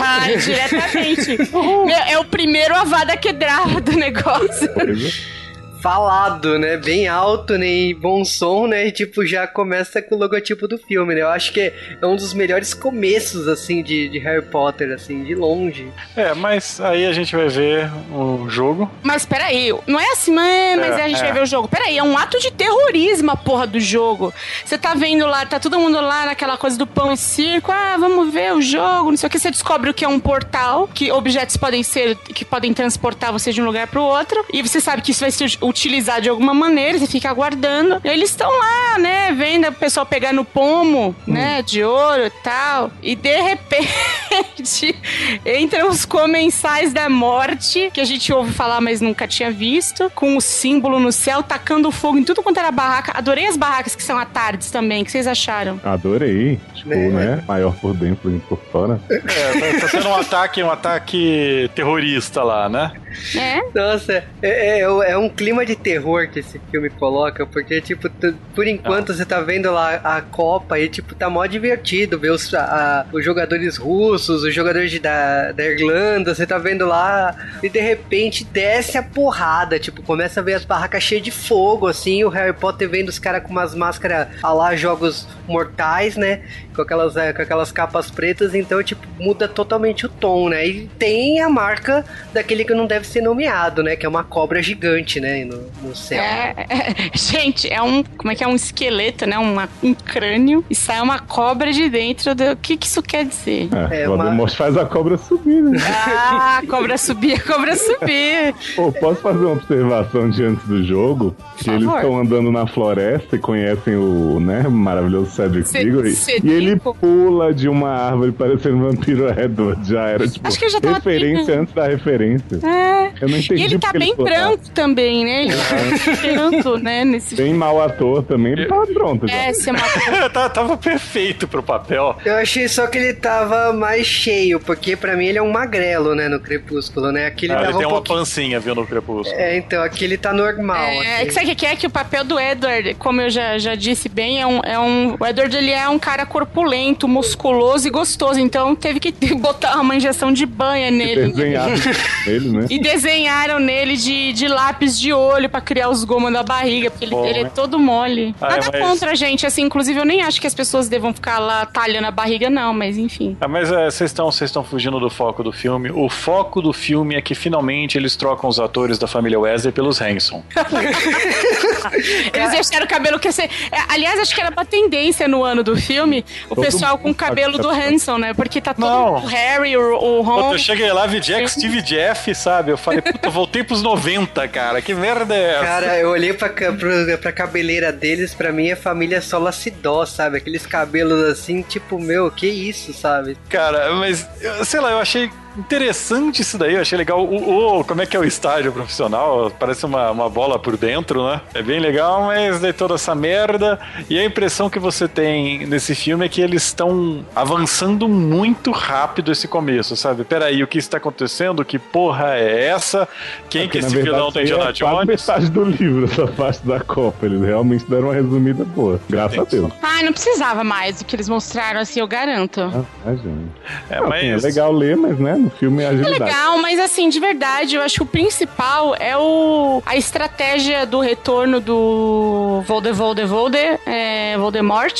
Ai, diretamente. (laughs) Meu, é o primeiro Avada Kedavra do negócio. Pois é. Falado, né? Bem alto, né? E bom som, né? E tipo, já começa com o logotipo do filme, né? Eu acho que é um dos melhores começos, assim, de, de Harry Potter, assim, de longe. É, mas aí a gente vai ver o jogo. Mas peraí, não é assim, mas, mas É, a gente é. vai ver o jogo. Peraí, é um ato de terrorismo a porra do jogo. Você tá vendo lá, tá todo mundo lá naquela coisa do pão e circo. Ah, vamos ver o jogo, não sei o que. Você descobre o que é um portal, que objetos podem ser, que podem transportar você de um lugar pro outro. E você sabe que isso vai ser utilizado de alguma maneira, você fica aguardando. Eles estão lá, né, vendo o pessoal pegar no pomo, né, de ouro e tal. E de repente (laughs) entram os comensais da morte, que a gente ouve falar, mas nunca tinha visto, com o símbolo no céu, tacando fogo em tudo quanto era barraca. Adorei as barracas que são à tardes também. O que vocês acharam? Adorei. Tipo, É. né? Maior por dentro e por fora. É, tá, tá sendo um ataque, um ataque terrorista lá, né? É? Nossa, é, é, é um clima de terror que esse filme coloca, porque, tipo, por enquanto você tá vendo lá a Copa e, tipo, tá mó divertido ver os, a- os jogadores russos, os jogadores de- da, da Irlanda, você tá vendo lá e de repente desce a porrada, tipo, começa a ver as barracas cheias de fogo, assim, o Harry Potter vendo os caras com umas máscaras a lá jogos mortais, né? Com aquelas, é, com aquelas capas pretas, então, tipo, muda totalmente o tom, né? E tem a marca daquele que não deve ser nomeado, né? Que é uma cobra gigante, né? No, no céu. É, é, (laughs) gente, é um. Como é que é? Um esqueleto, né? Uma, um crânio e sai uma cobra de dentro. Do, o que, que isso quer dizer? É, É o uma- faz a cobra subir, né? Ah, a cobra subir, a cobra subir. Pô, posso fazer uma observação de antes do jogo? Que eles estão andando na floresta e conhecem o, né, maravilhoso Cedric Ce- Diggory. E ele pula de uma árvore parecendo um vampiro Edward. Já era, tipo, Acho que ele já tava referência antes da referência. É. Eu não entendi E ele tá bem pulava. branco também, né? Ele tá branco, né? Nesse Bem mau ator também, ele tava pronto já. É, você matou. Tava- Tava perfeito pro papel. Eu achei só que ele tava mais cheio, porque pra mim ele é um magrelo, né, no Crepúsculo, né? Aqui ele Ah, ele tem um uma pouquinho... pancinha, viu, no crepúsculo. É, então, aqui ele tá normal. É, assim. que sabe o que é? Que o papel do Edward, como eu já, já disse bem, é um, é um. O Edward ele é um cara corpulento, musculoso e gostoso. Então teve que (laughs) botar uma injeção de banha nele. Desenhado (laughs) ele, né? E desenharam nele de, de lápis de olho pra criar os gomos da barriga, porque ele, Bom, ele é todo mole. Ah, Nada mas- contra, gente. Assim, inclusive, eu nem acho que as pessoas devam ficar lá talhando a barriga, não, mas enfim. Ah, mas é, vocês estão vocês estão fugindo do foco do filme. O foco do filme é que finalmente eles trocam os atores da família Wesley pelos Hanson. (laughs) Eles deixaram o cabelo crescer. É, aliás, acho que era uma tendência no ano do filme o Todo pessoal com o tá cabelo do. Hanson, né? Porque tá todo Não. o Harry, o, o Puta, Ron. eu cheguei lá, vi Jack, Steve Jeff, sabe? Eu falei, puta, voltei pros 90, cara. Que merda é essa? Cara, eu olhei pra, pro- pra cabeleira deles, pra mim é família Solacidó, sabe? Aqueles cabelos assim, tipo, meu, que isso, sabe? Cara, mas, sei lá, eu achei interessante isso daí, eu achei legal. O, o- como é que é o estágio profissional? Parece uma, uma bola por dentro, né? É bem legal, mas daí toda essa merda. E a impressão que você tem nesse filme é que eles estão avançando muito rápido esse começo, sabe? Peraí, o que está acontecendo? Que porra é essa? Quem que Porque, esse vilão tem Indiana é Jones? metade do livro, essa parte da Copa. Eles realmente deram uma resumida boa. Graças a Deus. Ai, não precisava mais do que eles mostraram, assim, eu garanto. Ah, ah, gente. É, Não, assim, é mas... legal ler, mas né, no filme é É agilidade. legal, mas assim, de verdade, eu acho que o principal é o a estratégia do retorno do Volde, Volde, Volde, é, Voldemort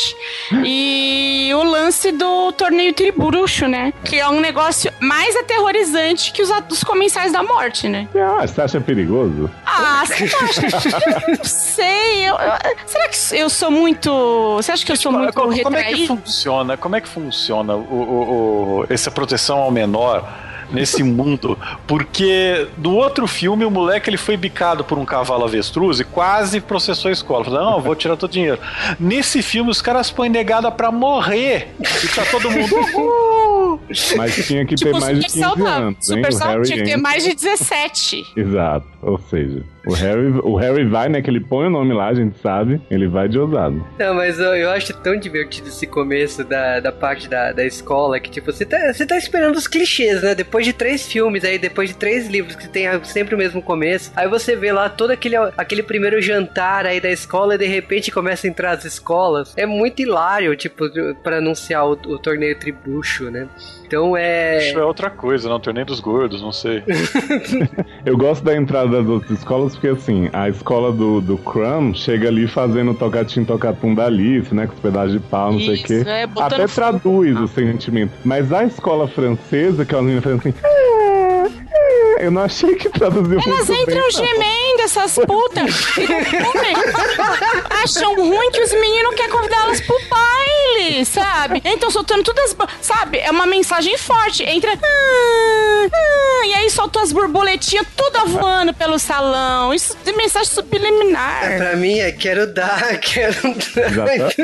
e o lance do torneio tribruxo, né? Que é um negócio mais aterrorizante que os, os comensais da morte, né? Ah, você acha perigoso? Ah, você não acha? Eu não sei. eu- eu- será que eu sou muito. Você acha que eu sou muito como, como é que retraído? funciona? Como é que funciona o, o- o- essa proteção ao menor nesse mundo? Porque no outro filme o moleque ele foi bicado por um cavalo avestruz e quase processou a escola. Falou, não, vou tirar todo o dinheiro. Nesse filme os caras põem negada pra morrer e tá todo mundo. "Uhul". Mas tinha que ter Tipo, mais de super 15 saudável. anos, hein? Super Harry tinha que ter mais de 17. Exato. Ou seja, o Harry, o Harry vai, né? Que ele põe o nome lá, a gente sabe. Ele vai de ousado. Não, mas eu, eu acho tão divertido esse começo da, da parte da, da escola que, tipo, você tá, você tá esperando os clichês, né? Depois de três filmes aí, depois de três livros que tem sempre o mesmo começo, aí você vê lá todo aquele, aquele primeiro jantar aí da escola e de repente começa a entrar as escolas. É muito hilário, tipo, pra anunciar o, o torneio tribucho, né? Então é. Isso é outra coisa, não torneio dos gordos, não sei. (laughs) Eu gosto da entrada das outras escolas porque, assim, a escola do, do Crumb chega ali fazendo tocatim tocatum da Alice, né? Com os pedaços de pau, não sei o Isso, quê. é, Até fogo. traduz o sentimento. Mas a escola francesa, que é uma menina fazendo assim... "Ah, ah", Eu não achei que traduziu Elas muito bem, entram não. gemendo, essas putas. (laughs) Acham ruim que os meninos querem convidar elas pro sabe? Então soltando todas as. Sabe? É uma mensagem forte. Entra. "Ah, ah", e aí soltou as borboletinhas toda voando pelo salão. Isso é mensagem subliminar. Pra mim é quero dar, (laughs) quero dar. Exatamente.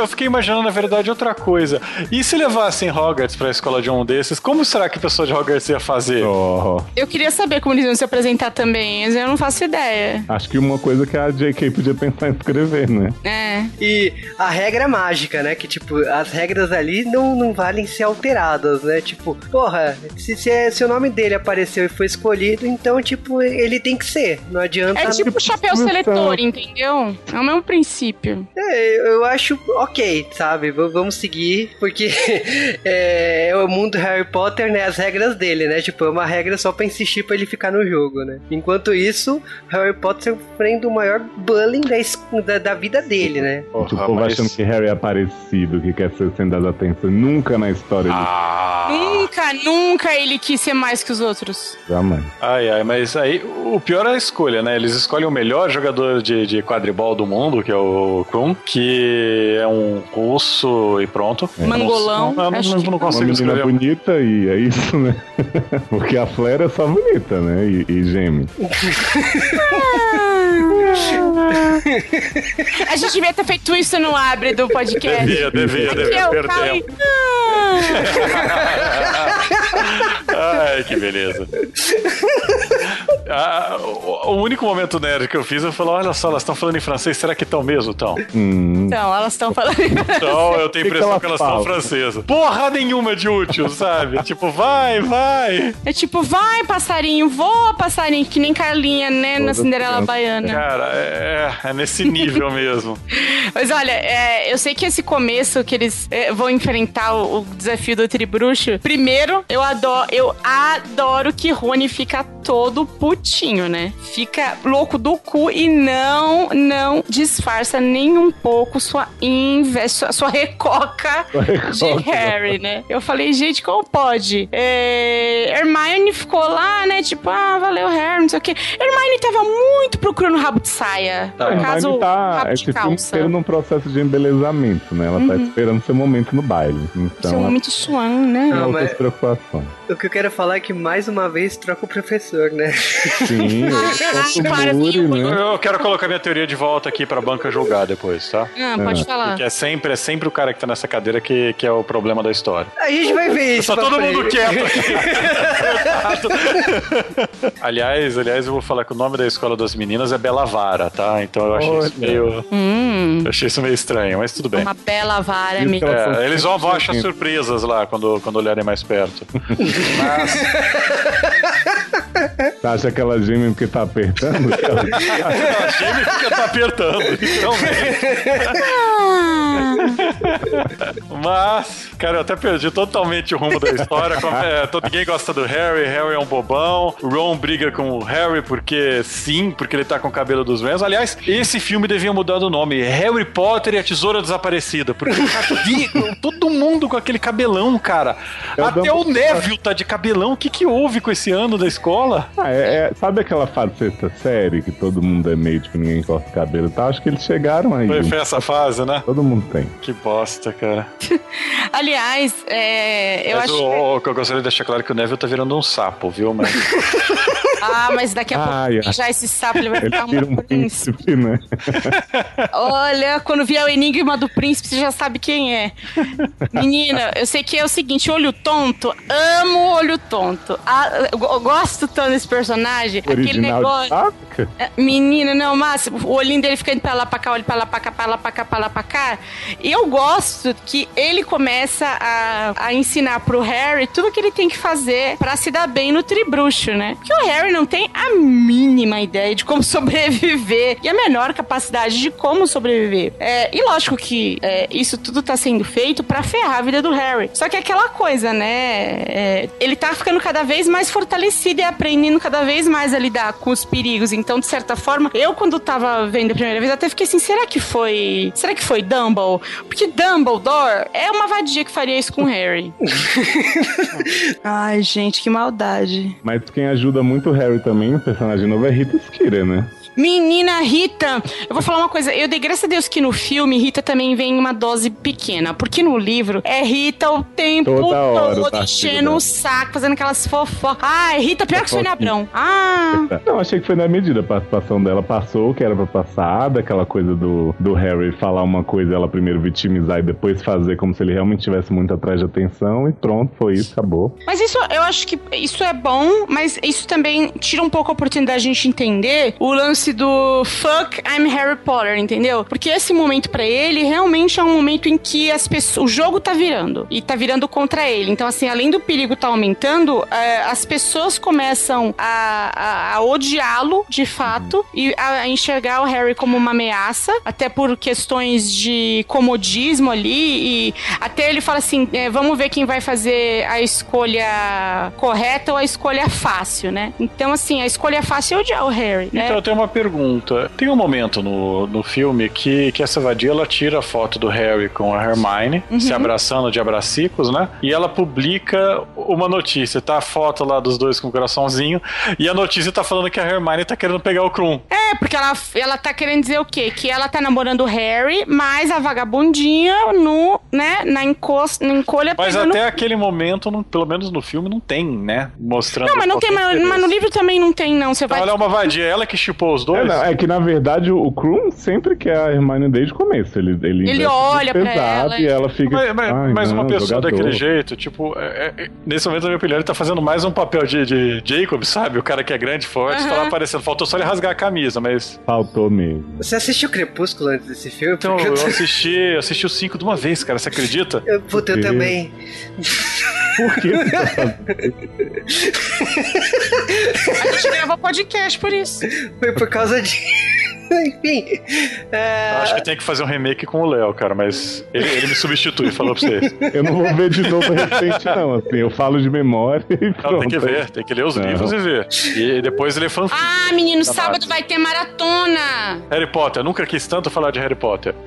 Eu, fiquei imaginando, na verdade, outra coisa. E se levassem Hogwarts pra escola de um desses, como será que a pessoa de Hogwarts ia fazer? Oh, Eu queria saber como eles iam se apresentar também, mas eu não faço ideia. acho que uma coisa que a J.K. podia pensar em escrever, né? É. E a regra mágica, né? Que, tipo, as regras ali não, não valem ser alteradas, né? Tipo, porra, se, se, é- se o nome dele apareceu e foi escolhido, então, tipo, ele tem que ser. Não adianta. É tipo chapéu Então- seletor, entendeu? É o mesmo princípio. É, eu acho ok, sabe? V- vamos seguir, porque (laughs) é, é o mundo Harry Potter, né? As regras dele, né? Tipo, é uma regra só pra insistir pra ele ficar no jogo, né? Enquanto isso, Harry Potter sofrendo o maior bullying da, da, da vida dele, né? Porra, Tipo, o povo mas- achando que Harry ia que quer ser sem dar atenção. Nunca na história Ah. Nunca, nunca ele quis ser mais que os outros. jamais. Ai, ai, mas aí o pior é a escolha, né? Eles escolhem o melhor jogador de, de quadribol do mundo, que é o Krum, que é um russo e pronto. Mangolão, Não, não, acho não, não Uma consigo menina escrever. bonita e é isso, né? (laughs) Porque a Flair é só bonita, né? E, e gêmea. (laughs) A gente devia ter feito isso no abre do podcast. Devia, devia, devia. eu Perder falei, tempo. "Ah". (laughs) Ai, que beleza. Ah, o, o único momento nerd que eu fiz, eu falei, olha só, elas estão falando em francês, será que estão mesmo? Estão. Hum, Então, elas estão falando. Então, eu tenho a Que que impressão elas que elas estão francesas. Porra nenhuma de útil, sabe? (laughs) tipo, vai, vai. É tipo, vai, passarinho, voa, passarinho, que nem Carlinha, né, na Cinderela. Baiana. Cara, é, é nesse nível mesmo. (laughs) Mas olha, é, eu sei que esse começo que eles é, vão enfrentar o, o desafio do Tribruxo. Primeiro, eu adoro, eu adoro que Rony fica todo putinho, né? Fica louco do cu e não, não disfarça nem um pouco sua inveja, sua, sua recoca (laughs) de recoca. Harry, né? Eu falei, gente, como pode? É, Hermione ficou lá, né? Tipo, ah, valeu, Harry, não sei o quê. Hermione tava muito procurando rabo de saia. Tá. no Mas caso, tá rabo esse de filme calça. inteiro num processo de embelezamento, né? Ela tá esperando seu momento no baile. Seu Então, ela momento suando, né? Não, outras mas- preocupações. O que eu quero falar é que mais uma vez troca o professor, né? Sim, (laughs) Ah, para, o Muri, viu? né? Eu quero colocar minha teoria de volta aqui pra banca julgar depois, tá? Ah, pode falar. Que é sempre, é sempre o cara que tá nessa cadeira que, que é o problema da história. A gente vai ver isso. Só todo frente. mundo quieto aqui. (laughs) (laughs) aliás, aliás, eu vou falar que o nome da escola das meninas é Bela Vara, tá? Então eu achei isso Olha. meio. Hum, eu achei isso meio estranho, mas tudo bem. uma bela vara ela- É, eles vão, achar surpresas lá quando, quando olharem mais perto. (laughs) Mas, (laughs) Você acha que ela geme porque tá apertando? a Jamie fica tá apertando, literalmente. Mas, cara, eu até perdi totalmente o rumo da história. É, todo, ninguém gosta do Harry, Harry é um bobão. O Ron briga com o Harry porque sim, porque ele tá com o cabelo dos mesmos. Aliás, esse filme devia mudar do nome: Harry Potter e a Tesoura Desaparecida. Porque cadê todo mundo com aquele cabelão, cara? É o Até o. Neville tá de cabelão. O que, que houve com esse ano da escola? Ah, é- é- sabe aquela fase sexta série que todo mundo é meio, tipo, ninguém corta o cabelo e tal? Acho que eles chegaram aí. Foi, foi essa fase, né? Todo mundo tem. Que bosta, cara. (laughs) Aliás, é, eu Mas acho. o, o que eu gostaria de deixar claro é que o Neville tá virando um sapo, viu? Mas (laughs) Ah, mas daqui a pouco Ai, ai. (laughs) já esse sapo ele vai Ele ficar vira um um príncipe. príncipe, né? Olha, quando vier o enigma do príncipe, você já sabe quem é. Menina, eu sei que é o seguinte: olho tonto, amo olho tonto. Ah, gosto tanto desse personagem. Aquele Original de negócio. É, Menina, não, Márcio, o olhinho dele fica indo pra lá, pra cá, olho pra lá, pra cá, pra lá, pra cá, pra lá, pra cá. E eu gosto que ele começa a, a ensinar pro Harry tudo que ele tem que fazer pra se dar bem no tribruxo, né? Porque o Harry não tem a mínima ideia de como (laughs) sobreviver e a menor capacidade de como sobreviver. É, e lógico que é, isso tudo tá sendo feito pra ferrar a vida do Harry. Só que é aquela coisa, né? É, ele tá ficando cada vez mais fortalecido e aprendendo cada vez mais a lidar com os perigos. Então, de certa forma, eu quando tava vendo a primeira vez, até fiquei assim, será que foi... Será que foi Dumbledore? Porque Dumbledore é uma vadia que faria isso com o Harry. (laughs) Ai, gente, que maldade. Mas quem ajuda muito o Harry também, o personagem novo, é Rita Skeeter, né? Menina Rita, eu vou falar uma coisa. Eu dei graças a Deus que no filme Rita também vem em uma dose pequena. Porque no livro é Rita o tempo Toda hora todo tá enchendo o saco, fazendo aquelas fofocas. Ai, Rita, pior que Sônia. Abrão. Ah, (laughs) Não, achei que foi na medida. A participação dela passou o que era pra passar, daquela coisa do, do Harry falar uma coisa, ela primeiro vitimizar e depois fazer como se ele realmente tivesse muito atrás de atenção, e pronto, foi isso, acabou. mas isso eu acho que isso é bom, mas isso também tira um pouco a oportunidade de a gente entender o lance do fuck I'm Harry Potter, entendeu? Porque esse momento pra ele realmente é um momento em que as pessoas, o jogo tá virando e tá virando contra ele. Então assim, além do perigo tá aumentando, eh, as pessoas começam a, a, a odiá-lo, de fato, e a enxergar o Harry como uma ameaça, até por questões de comodismo ali, e até ele fala assim, é, vamos ver quem vai fazer a escolha correta ou a escolha fácil, né? Então, assim, a escolha fácil é odiar o Harry, né? Então tenho uma pergunta. Tem um momento no, no filme que, que essa vadia ela tira a foto do Harry com a Hermione, Uhum. se abraçando de abracicos, né? E ela publica uma notícia. Tá a foto lá dos dois com o coraçãozinho. E a notícia tá falando que a Hermione tá querendo pegar o Krum. É, porque ela, ela tá querendo dizer o quê? Que ela tá namorando o Harry, mas a vagabundinha no, né, na, encos, na encolha Mas pegando... até aquele momento, não- pelo menos no filme, não tem, né? Mostrando. Não, mas não tem, mas, mas no livro também não tem, não. Você Então vai... ela é uma vadia, ela que chipou os É, dois. não, é que na verdade o, Krum sempre quer a Hermione desde o começo. Ele, ele, Ele olha pra ela e ela fica. Mas, mas- "Ai, mas uma não, pessoa jogador." daquele jeito, tipo, é- é- nesse momento, na minha opinião, ele tá fazendo mais um papel de, de Jacob, sabe? O cara que é grande, forte, tá lá aparecendo. Faltou só ele rasgar a camisa, mas. Faltou mesmo. Você assistiu Crepúsculo antes desse filme? Então, eu assisti, eu assisti os cinco de uma vez, cara, você acredita? Eu, puta, eu também. Por que tá? A gente gravou podcast por isso. Foi por causa de. (laughs) Enfim. é, Eu acho que tem que fazer um remake com o Léo, cara, mas ele, ele me substitui, falou pra vocês. Eu não vou ver de novo recente, não. Assim, eu falo de memória e Não, pronto. tem que ver, tem que ler os Não. livros e ver. E depois ele é fã. Ah, menino, Tá sábado vai ter maratona. Harry Potter, eu nunca quis tanto falar de Harry Potter. (laughs)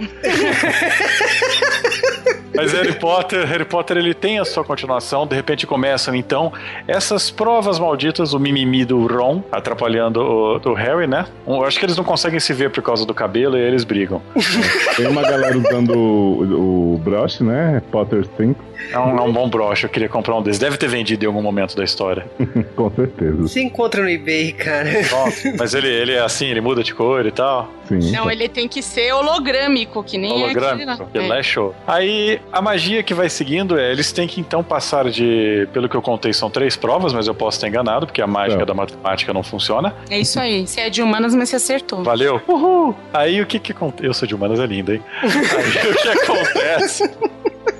Mas Harry Potter, Harry Potter ele tem a sua continuação, de repente começam então essas provas malditas, o mimimi do Ron atrapalhando o, o Harry, né? Eu acho que eles não conseguem se ver por causa do cabelo e aí eles brigam. (laughs) Tem uma galera usando o, o broche, né? Potter 5, É um, é um bom broche, eu queria comprar um desses. Deve ter vendido em algum momento da história. (laughs) com certeza. Se encontra no eBay, cara. Nossa, mas ele, ele é assim, ele muda de cor e tal. Sim. Não, ele tem que ser hologrâmico, que nem aquele holográfico, lá. porque lá é show. Aí a magia que vai seguindo é, eles têm que então passar de, pelo que eu contei, são três provas, mas eu posso estar enganado, porque a mágica Não. da matemática não funciona. É isso aí. Você é de humanas, mas você acertou. Valeu. Uhul. Aí o que que acontece? Eu sou de humanas, é lindo, hein? (laughs) Aí o que acontece? (laughs)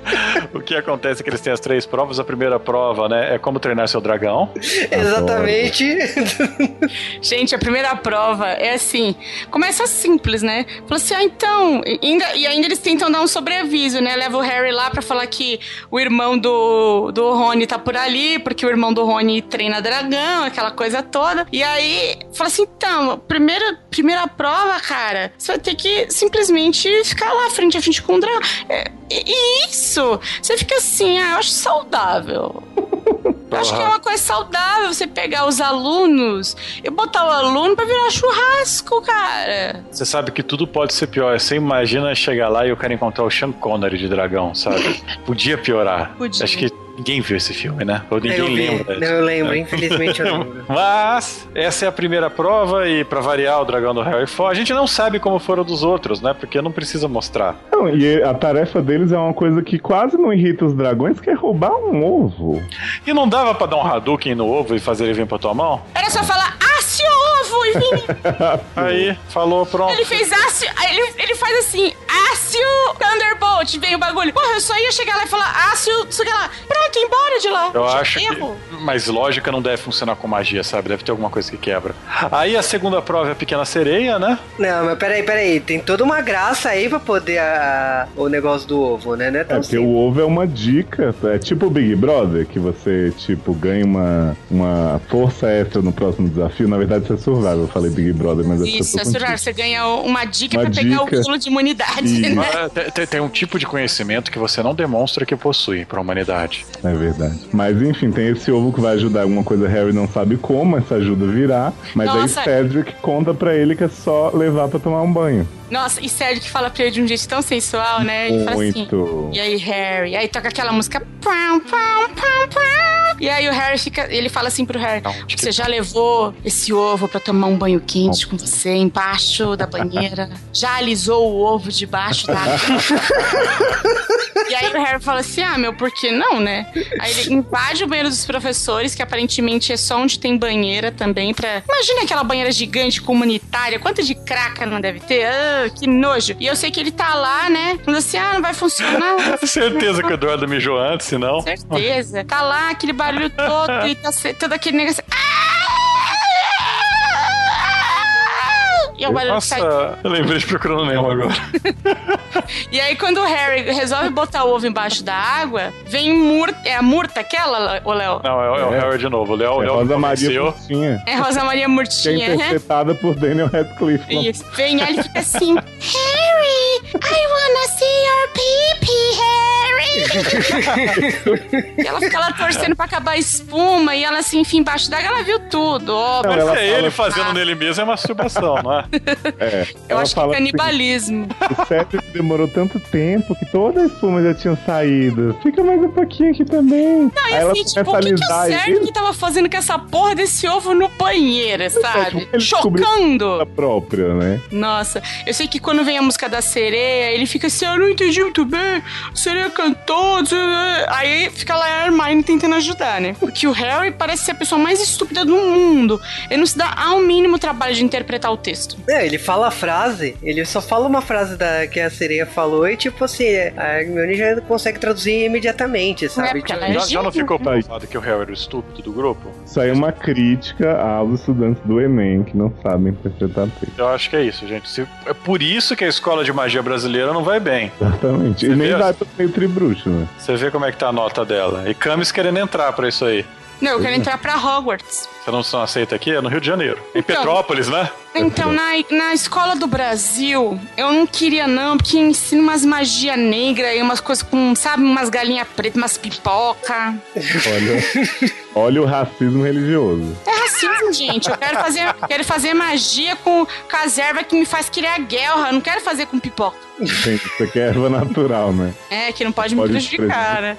O que acontece é que eles têm as três provas. A primeira prova, né, é como treinar seu dragão. Exatamente. (laughs) Gente, a primeira prova é assim. Começa simples, né? Fala assim, ah, então. E ainda, e ainda eles tentam dar um sobreaviso, né? Leva o Harry lá pra falar que o irmão do, do Rony tá por ali, porque o irmão do Rony treina dragão, aquela coisa toda. E aí, fala assim, então, primeira, primeira prova, cara, você vai ter que simplesmente ficar lá frente a frente com o dragão. É, e isso! Você fica assim, ah, eu acho saudável. (laughs) Eu Acho que é uma coisa saudável você pegar os alunos e botar o aluno pra virar churrasco, cara. Você sabe que tudo pode ser pior. Você imagina chegar lá e o cara encontrar o Sean Connery de dragão, sabe? (laughs) Podia piorar. Podia. Acho que ninguém viu esse filme, né? Ou ninguém eu vi. lembra. Não, eu lembro, infelizmente eu (laughs) lembro. Mas essa é a primeira prova e pra variar o dragão do Harry for, a gente não sabe como foram dos outros, né? Porque não precisa mostrar. Não, e a tarefa deles é uma coisa que quase não irrita os dragões, que é roubar um ovo. E não dava pra dar um Hadouken no ovo e fazer ele vir pra tua mão? Era só falar, asse o ovo e vim. (laughs) Aí, falou, pronto. Ele fez asse, ele, ele faz assim, asse o Vem o bagulho. Porra, eu só ia chegar lá e falar, asse o, sei lá, pronto, embora de lá. Eu Já acho que. erro. Mas lógica não deve funcionar com magia, sabe? Deve ter alguma coisa que quebra. Aí a segunda prova é a pequena sereia, né? Não, mas peraí, peraí. Tem toda uma graça aí pra poder a, o negócio do ovo, né? Não é É tão porque o ovo é uma dica, é tipo o Big Brother, que você, tipo, ganha uma, uma força extra no próximo desafio. Na verdade, isso é survival. Eu falei Big Brother, mas é eu Isso, é survival. Você ganha uma dica Uma pra pegar dica. o pulo de imunidade, né? Tem, tem um tipo de conhecimento que você não demonstra que possui pra humanidade. É verdade. Mas enfim, tem esse ovo que vai ajudar alguma coisa, Harry não sabe como essa ajuda virar. Mas Nossa. aí Cedric conta pra ele que é só levar pra tomar um banho. Nossa, e Cedric fala pra ele de um jeito tão sensual, né? Ele fala assim. Muito. E aí, Harry? Aí toca aquela música. pam, pam, pam, pam. E aí o Harry fica. Ele fala assim pro Harry: Você já levou esse ovo pra tomar um banho quente com você embaixo da banheira? Já alisou o ovo debaixo da (laughs) E aí o Harry fala assim: Ah, meu, por que não, né? Aí ele invade o banheiro dos professores, que aparentemente é só onde tem banheira também. Pra... Imagina aquela banheira gigante comunitária, quanto de craca não deve ter? Ah, que nojo. E eu sei que ele tá lá, né? Falando assim: Ah, não vai funcionar. (laughs) Certeza que o Eduardo mijou antes, senão. Certeza. Tá lá aquele barulho todo e tá todo aquele negócio. Ah! É o barulho que sai. Nossa, eu lembrei de procurando Nemo agora. (laughs) E aí, quando o Harry resolve botar o ovo embaixo da água, vem murta. É a murta aquela, ô Léo? Não, é, o- é o É. Harry de novo. O Léo, o É Léo Rosa Maria. Curtinha. É Rosa Maria é Murtinha, né? interpretada por Daniel Radcliffe. Isso. Vem, aí ele fica assim: Harry, I wanna see your pee-pee, Harry. (laughs) e ela fica lá torcendo pra acabar a espuma e ela se enfia embaixo d'água. Ela viu tudo, ó. Não, mas É ele fala- fazendo nele mesmo é masturbação, não é? (laughs) É, eu ela acho que é fala assim, canibalismo. O Cedric demorou tanto tempo que toda a espuma já tinha saído. Fica mais um pouquinho aqui também. Não, e Aí assim, tipo, o que, que o ele. tava fazendo com essa porra desse ovo no banheiro, sabe? tipo, ele descobriu- Chocando! A própria, né? Nossa, eu sei que quando vem a música da sereia, ele fica assim, eu não entendi muito bem, a sereia cantou, tch, tch." aí fica lá a Hermione tentando ajudar, né? Porque o Harry parece ser a pessoa mais estúpida do mundo. Ele não se dá ao mínimo trabalho de interpretar o texto. É, ele fala a frase, ele só fala uma frase da, que a sereia falou e, tipo assim, a Hermione já consegue traduzir imediatamente, sabe? porque Tipo, ela é Já, já não ficou provado que o Harry era o estúpido do grupo? Isso aí é uma crítica aos estudantes do Enem que não sabem interpretar texto. Eu acho que é isso, gente. Se- é por isso que a escola de magia brasileira não vai bem. Exatamente. Você e nem vai pro meio tribruxo, né? Você vê como é que tá a nota dela. E Camis querendo entrar pra isso aí. Não, eu quero entrar pra Hogwarts. Você não, você não aceita aqui? É no Rio de Janeiro. Em Então. Petrópolis, né? Então, na, na escola do Brasil, eu não queria não, porque ensina umas magia negra e umas coisas com, sabe, umas galinhas pretas, umas pipoca. Olha, olha o racismo religioso. É racismo, gente. Eu quero fazer, quero fazer magia com caserva que me faz criar guerra. Eu não quero fazer com pipoca. Tem- Isso aqui é erva natural, né? É, que não pode me Pode prejudicar, né?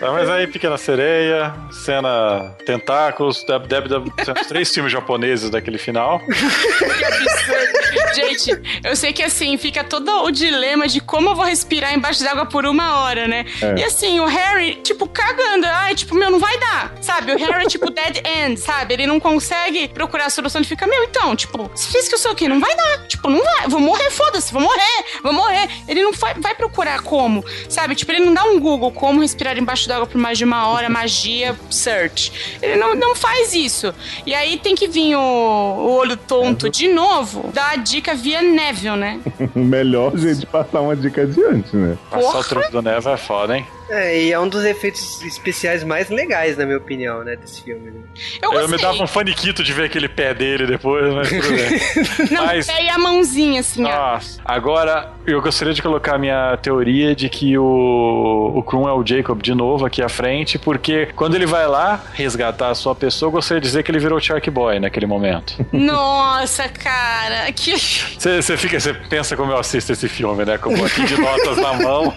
Tá, mas aí, Pequena Sereia, cena Tentáculos, Deb, são os três filmes japoneses daquele final. (laughs) Que absurdo. Gente, eu sei que assim, fica todo o dilema de como eu vou respirar embaixo d'água por uma hora, né? É. E assim, o Harry, tipo, cagando. Ai, tipo, meu, não vai dar. Sabe? O Harry é tipo dead end, sabe? Ele não consegue procurar a solução. Ele fica, meu, então, tipo, se fiz que eu sei o quê, não vai dar. Tipo, não vai. Vou morrer, foda-se, vou morrer, vou morrer. Ele não vai, vai procurar como, sabe? Tipo, ele não dá um Google como respirar embaixo d'água por mais de uma hora, magia, search. Ele não, não faz isso. E aí tem que vir o, o olho tonto de novo, dar a dica via Neville, né? O (laughs) melhor jeito de passar uma dica adiante, né? Passar Porra. o truque do Neve é foda, hein? É, e é um dos efeitos especiais mais legais, na minha opinião, né, desse filme. né? Eu Eu, me dava um faniquito de ver aquele pé dele depois, mas tudo bem. (laughs) Não, mas- e a mãozinha, assim, ó. Nossa. Agora, eu gostaria de colocar a minha teoria de que o, o Krum é o Jacob de novo aqui à frente, porque quando ele vai lá resgatar a sua pessoa, eu gostaria de dizer que ele virou Shark Boy naquele momento. Nossa, cara, que. Você fica, você pensa como eu assisto esse filme, né? Como aqui de notas na mão.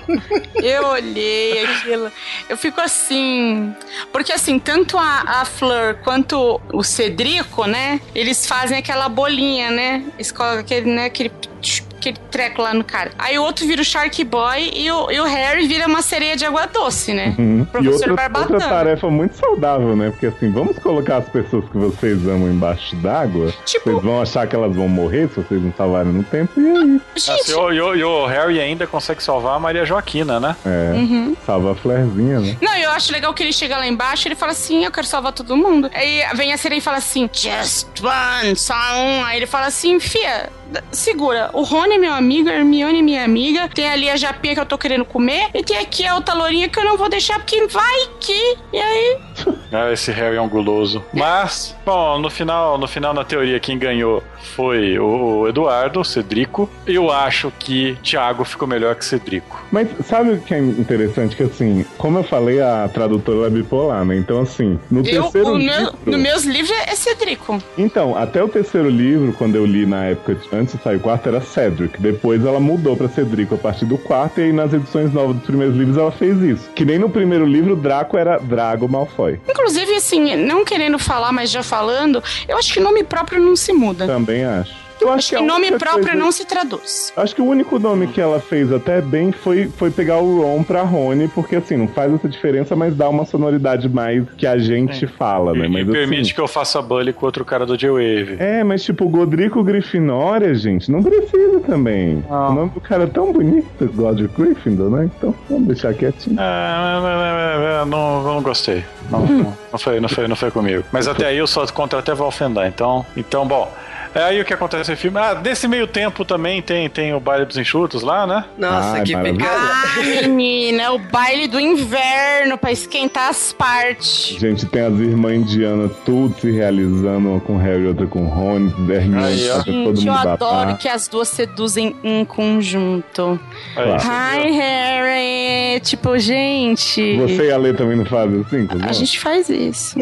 Eu olhei aquilo. Eu fico assim. Porque assim, tanto a, a Fleur quanto o Cedrico, né? Eles fazem aquela bolinha, né? Eles colocam aquele, né, aquele, aquele treco lá no cara. Aí o outro vira o Shark Boy e o, e o Harry vira uma sereia de água doce, né? Uhum. E Professor outra, Barbatana. outra tarefa muito saudável, né? Porque assim, vamos colocar as pessoas que vocês amam embaixo d'água. Tipo- Vocês vão achar que elas vão morrer se vocês não salvarem no tempo. E aí? Assim, Gente, o, e o- e o Harry ainda consegue salvar a Maria Joaquina, né? É, Uhum. salva a Flairzinha, né? Não, eu acho legal que ele chega lá embaixo e ele fala assim: Eu quero salvar todo mundo. Aí vem a sereia e fala assim: Just one, só um. Aí ele fala assim: Fia, segura. O Rony é meu amigo, a Hermione é minha amiga. Tem ali a japinha que eu tô querendo comer. E tem aqui a outra lourinha que eu não vou deixar porque vai que. E aí. (laughs) Ah, esse Harry é um guloso. Mas, bom, no final, no final, na teoria, quem ganhou foi o Eduardo, o Cedrico. Eu acho que Thiago ficou melhor que Cedrico. Mas sabe o que é interessante? Que assim, como eu falei, a tradutora é bipolar, né? Então, assim, no Eu, terceiro meu, livro. no meus livros é Cedrico. Então, até o terceiro livro, quando eu li na época, antes de sair o quarto, era Cedric. Depois ela mudou pra Cedrico a partir do quarto, e aí nas edições novas dos primeiros livros ela fez isso. Que nem no primeiro livro, Draco era Drago Malfoy. Inclusive, assim, não querendo falar, mas já falando, eu acho que nome próprio não se muda. Também acho. Eu acho, Acho que a nome próprio coisa- não se traduz. Acho que o único nome que ela fez até bem foi, foi pegar o Ron pra Rony, porque assim, não faz essa diferença, mas dá uma sonoridade mais que a gente fala, né? Mas e permite assim, que eu faça bully com outro cara do J-Wave. É, mas tipo, Godrico Grifinória, gente, não precisa também. Não. O nome do cara é tão bonito, Godric Gryffindor, né? Então, vamos deixar quietinho. Ah, não, não, não gostei. Não, não, não foi, não, foi, não foi comigo. Mas até aí eu só contra até Valfendar. Então, então bom. É aí o que acontece no filme. Ah, nesse meio tempo também tem, tem o baile dos enxutos lá, né? Nossa, Ai, que maravilha. pecado. Ah, menina, é o baile do inverno pra esquentar as partes. Gente, tem as irmãs indianas tudo se realizando, uma com Harry, outra com Rony, Hermione, todo Gente, eu mundo da adoro que as duas seduzem em conjunto. Claro. Hi? Harry! Tipo, gente. Você e a Lê também não fazem assim? A irmãos? gente faz isso.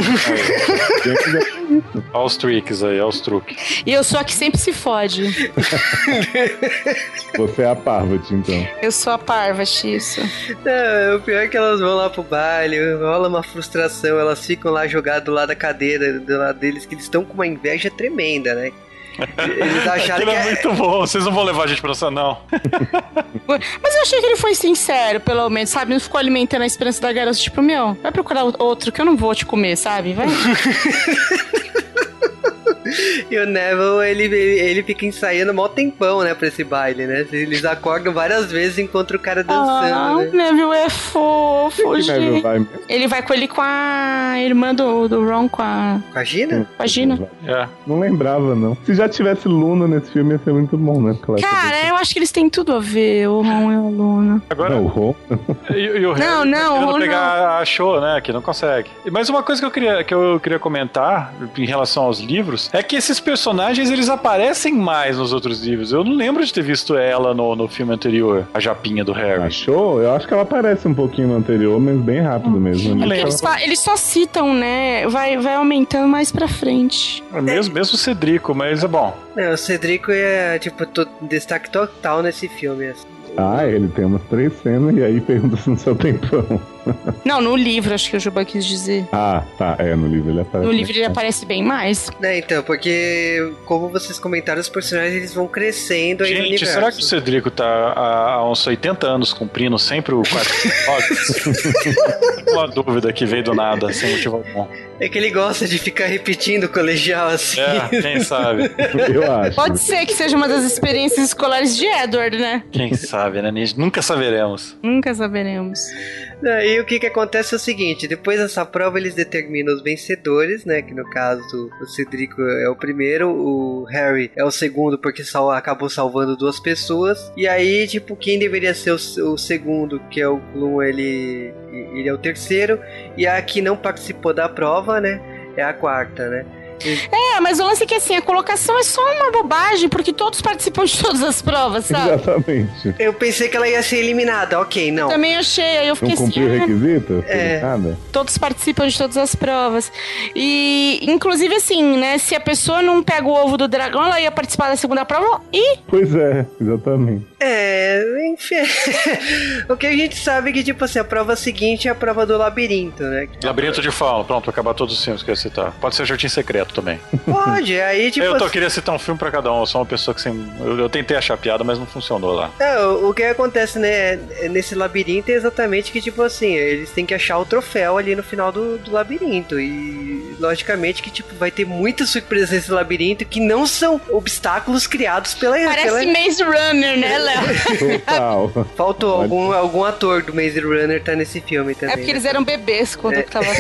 Olha os tricks aí, olha os truques. E eu sou a que sempre se fode. (laughs) Você é a Parvati, então. Eu sou a Parvati, isso. Não, o pior é que elas vão lá pro baile, rola uma frustração, elas ficam lá jogadas do lado da cadeira, do lado deles, que eles estão com uma inveja tremenda, né? Eles acharam Aquilo que é muito bom, vocês não vão levar a gente pra essa, não. (laughs) Mas eu achei que ele foi sincero, pelo menos, sabe? Não ficou alimentando a esperança da garota, tipo, meu, vai procurar outro que eu não vou te comer, sabe? Vai. (laughs) (laughs) E o Neville, ele, ele, ele fica ensaiando mó tempão, né, pra esse baile, né? Eles acordam várias vezes e encontram o cara Ah, dançando, o né? Neville é fofo, Que Neville gente. vai mesmo? Ele vai com ele com a irmã do, do Ron, com a, Com a Gina? com a Gina. É. Não lembrava, não. Se já tivesse Luna nesse filme, ia ser muito bom, né? Porque ela Cara, eu acho que eles têm tudo a ver, o Ron e a Luna. Agora, Não, o Ron. E, e o (laughs) Harry Não, tá não, não. pegar a show, né? Que não consegue. E mais uma coisa que eu queria, que eu queria comentar em relação aos livros é que esses personagens eles aparecem mais nos outros livros. Eu não lembro de ter visto ela no, no filme anterior, a Japinha do Harry. Achou? Eu acho que ela aparece um pouquinho no anterior, mas bem rápido mesmo. Né? Eles, fa- eles só citam, né? Vai, vai aumentando mais pra frente. É Mesmo, mesmo o Cedrico, mas é bom. Não, o Cedrico é, tipo, to- destaque total nesse filme. assim. Ah, ele tem umas três cenas e aí pergunta se no seu tempão. (laughs) Não, no livro, acho que o Juba quis dizer. Ah, tá. É, no livro ele aparece. No livro ele aparece bem mais. Né, então, porque, como vocês comentaram, os personagens eles vão crescendo aí no Gente, universo. será que o Cedrico tá há, há uns 80 anos cumprindo sempre o quarto (laughs) Uma dúvida que veio do nada, sem motivo algum. É que ele gosta de ficar repetindo o colegial assim. É, quem sabe? (laughs) Eu acho. Pode ser que seja uma das experiências escolares de Edward, né? Quem sabe, né? Nunca saberemos. Nunca saberemos. Aí o que que acontece é o seguinte, depois dessa prova eles determinam os vencedores, né, que no caso o Cedrico é o primeiro, o Harry é o segundo porque sal acabou salvando duas pessoas, e aí, tipo, quem deveria ser o, o segundo, que é o Gloom, ele, ele é o terceiro, e a que não participou da prova, né, é a quarta, né. É, mas o lance é que assim, a colocação é só uma bobagem, porque todos participam de todas as provas, sabe? Exatamente. Eu pensei que ela ia ser eliminada, ok, não. Também achei, aí eu Não fiquei assim, cumpriu o ah, requisito? É. Nada. todos participam de todas as provas. E, inclusive, assim, né? Se a pessoa não pega o ovo do dragão, ela ia participar da segunda prova e. Pois é, exatamente. É, enfim. (laughs) o que a gente sabe é que, tipo assim, a prova seguinte é a prova do labirinto, né? Labirinto de Fauno, pronto, acabar todos os filmes que eu ia citar. Pode ser Jardim Secreto também. Pode, aí, tipo. eu tô, assim- queria citar um filme pra cada um, eu sou uma pessoa que sem. Eu, eu tentei achar piada, mas não funcionou lá. É, o que acontece, né, nesse labirinto é exatamente que, tipo assim, eles têm que achar o troféu ali no final do, do labirinto. E, logicamente, que, tipo, vai ter muitas surpresas nesse labirinto que não são obstáculos criados pela... Parece pela... Maze Runner, né, Léo? Total. Faltou Pode algum, algum ator do Maze Runner tá nesse filme também. É porque eles eram bebês quando tava. (laughs)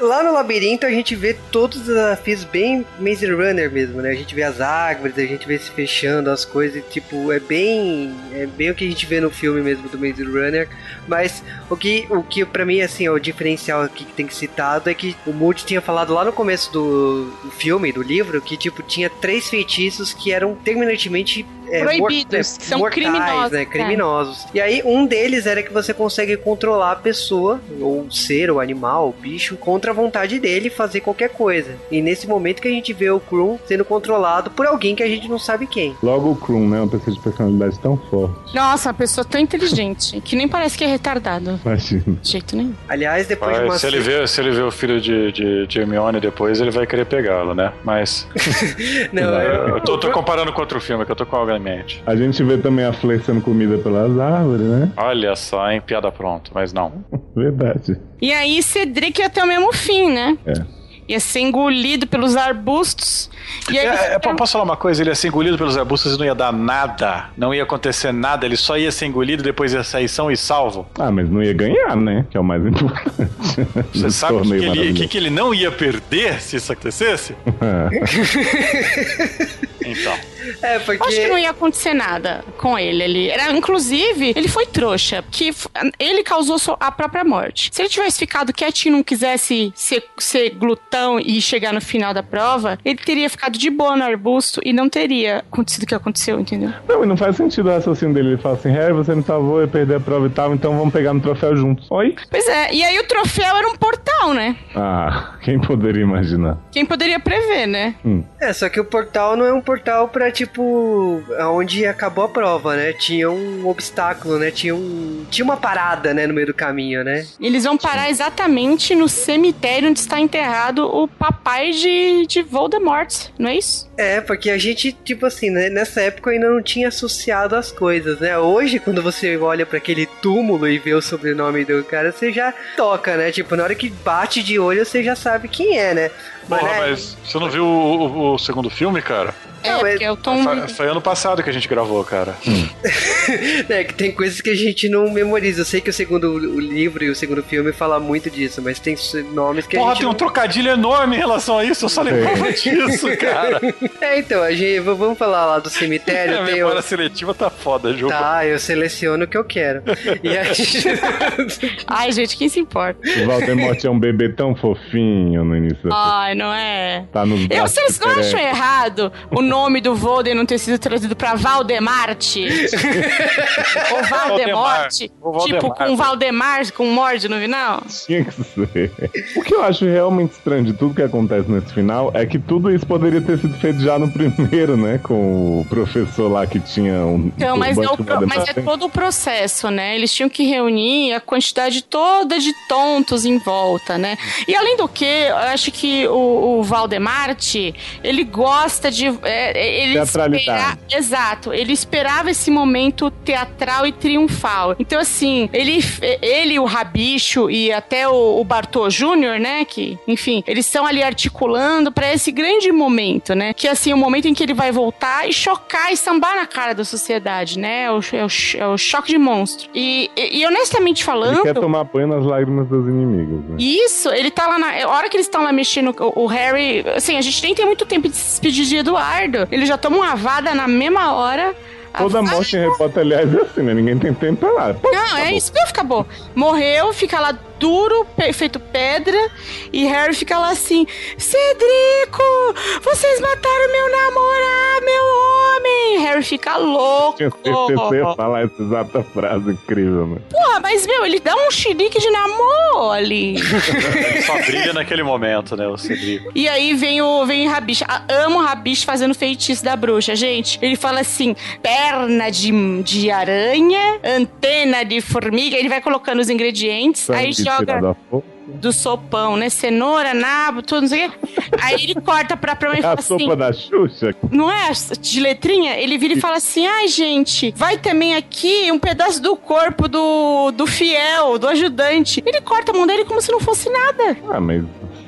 Lá no labirinto a gente vê todos os desafios bem Maze Runner mesmo, né? A gente vê as árvores, a gente vê se fechando as coisas, tipo, é bem é bem o que a gente vê no filme mesmo do Maze Runner, mas o que o que para mim assim, é o diferencial aqui que tem que citado é que o Moody tinha falado lá no começo do, do filme, do livro, que tipo tinha três feitiços que eram terminantemente é, Proibidos, que são mortais, criminosos, né? é. Criminosos. E aí um deles era que você consegue controlar a pessoa, ou o ser, ou animal, o bicho, contra a vontade dele fazer qualquer coisa. E nesse momento que a gente vê o Krum sendo controlado por alguém que a gente não sabe quem. Logo o Krum, né? Uma pessoa de personalidade tão forte. Nossa, uma pessoa tão inteligente que nem parece que é retardado. Imagina. De jeito nenhum. Aliás, depois de Mas uma se, ele vê, se ele vê o filho de, de, de Hermione depois, ele vai querer pegá-lo, né? Mas. (laughs) Não, eu, eu, eu tô, tô comparando com outro filme, que eu tô com algo em mente. A gente vê também a Fleur sendo comida pelas árvores, né? Olha só, hein? Piada pronta, mas não. (laughs) Verdade. E aí, Cedric ia ter o mesmo fim, né? É. Ia ser engolido pelos arbustos. E aí, É, é, po- posso falar uma coisa? Ele ia ser engolido pelos arbustos e não ia dar nada. Não ia acontecer nada. Ele só ia ser engolido depois ia sair são e salvo. Ah, mas não ia ganhar, né? Que é o mais importante. (laughs) Você sabe o que, que que, que ele não ia perder se isso acontecesse? (laughs) Então. É, Eu Acho que porque. não ia acontecer nada com ele. ele era, inclusive, ele foi trouxa, que f- ele causou so- a própria morte. Se ele tivesse ficado quietinho e não quisesse ser, ser glutão e chegar no final da prova, ele teria ficado de boa no arbusto e não teria acontecido o que aconteceu, entendeu? Não, e não faz sentido o raciocínio dele. Ele fala assim: Harry, você me salvou, eu perdi a prova e tal, então vamos pegar no troféu juntos. Oi? Pois é, e aí o troféu era um portal, né? Ah, quem poderia imaginar? Quem poderia prever, né? É, só que o portal não é um portal pra, tipo, onde acabou a prova, né? Tinha um obstáculo, né? Tinha um. Tinha uma parada, né, no meio do caminho, né? Eles vão parar exatamente no cemitério onde está enterrado o papai de, de Voldemort, não é isso? É, porque a gente, tipo assim, né, nessa época ainda não tinha associado as coisas, né? Hoje, quando você olha pra aquele túmulo e vê o sobrenome do cara, você já toca, né? Tipo, na hora que bate de olho, você já sabe quem é, né? Porra, né, mas você não viu o, o- o segundo filme, cara? É, Não, porque eu tô... Foi, foi ano passado que a gente gravou, cara. (laughs) É que tem coisas que a gente não memoriza. Eu sei que o segundo o livro e o segundo filme fala muito disso, mas tem nomes que a Porra, gente tem um não... trocadilho enorme em relação a isso, eu só lembrava disso, (laughs) cara. É, então, a gente, vamos falar lá do cemitério. (laughs) a tem o- memória seletiva tá foda, jogo. Tá, eu seleciono o que eu quero. E aí... Ai, gente, quem se importa? O Valdemort é um bebê tão fofinho no início Ai, não é? Tá nos Eu, vocês não acham errado o nome do Voldem não ter sido traduzido pra Valdemarte? (laughs) Ou Valdemorte? Valdemar. Tipo, com Valdemar, com morde no final? Tinha que ser. O que eu acho realmente estranho de tudo que acontece nesse final é que tudo isso poderia ter sido feito já no primeiro, né? Com o professor lá que tinha um. Então, mas é, pro- mas é todo o processo, né? Eles tinham que reunir a quantidade toda de tontos em volta, né? E além do que, eu acho que o, o Valdemarte, ele gosta de. é, ele Teatralidade. espera- exato, ele esperava esse momento teatral e triunfal. Então, assim, ele, ele o Rabicho e até o, o Bartô Júnior, né? Que, enfim, eles estão ali articulando pra esse grande momento, né? Que assim, o momento em que ele vai voltar e chocar e sambar na cara da sociedade, né? É o, é o, é o choque de monstro. E, e, e honestamente Ele falando. quer tomar banho nas lágrimas dos inimigos, né? Isso, ele tá lá na. A hora que eles estão lá mexendo, o, o Harry. Assim, a gente nem tem muito tempo de se despedir de Eduardo. Ele já toma uma vada na mesma hora. Toda A- morte em Harry Potter, aliás, é assim, né? Ninguém tem tempo pra lá. Pô, Não, é isso mesmo, acabou. Morreu, fica lá duro, feito pedra, e Harry fica lá assim: Cedrico, vocês mataram meu namorado, meu homem. Harry fica louco. (laughs) Você ia falar essa exata frase incrível, né? Porra, mas meu, ele dá um chilique de namoro ali. Ele só brilha naquele momento, né, o Cedrico. E aí vem o vem o Rabicho. Amo o Rabicho fazendo feitiço da bruxa, gente. Ele fala assim: perna de, de aranha, antena de formiga. Ele vai colocando os ingredientes, aí Sangue joga do sopão, né? Cenoura, nabo, tudo, não sei o quê. Aí ele corta pra pra mãe e É fala a sopa assim. da Xuxa. Não é de letrinha? Ele vira e fala assim: ai, gente, vai também aqui um pedaço do corpo do, do fiel, do ajudante. Ele corta a mão dele como se não fosse nada. Ah, mas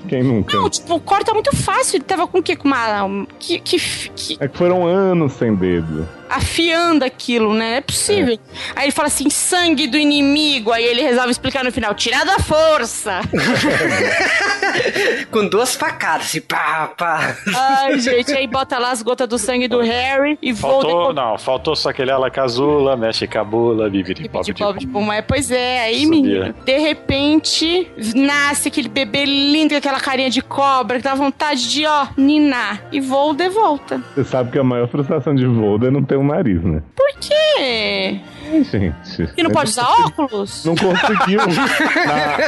quem nunca? Não, tipo, corta muito fácil. Ele tava com o quê? Com uma. um- Que, que, que- É que foram anos sem dedo. Afiando aquilo, né? Não é possível. Aí ele fala assim: sangue do inimigo. Aí ele resolve explicar no final: tirado à força. (laughs) Com duas facadas, assim, pá, pá. Ai, gente, aí bota lá as gotas do sangue do Harry e Faltou, volta. não, faltou só aquele ala casula, mexe cabula, vive de de pobre pobre de de pão. Mas, pois é, aí, menino, de repente, nasce aquele bebê lindo com aquela carinha de cobra que dá vontade de, ó, ninar. E Volda volta. Você sabe que a maior frustração de Volda é não ter um nariz, né? Por quê? Ai, gente. Que não pode usar óculos? Não conseguiu. Na,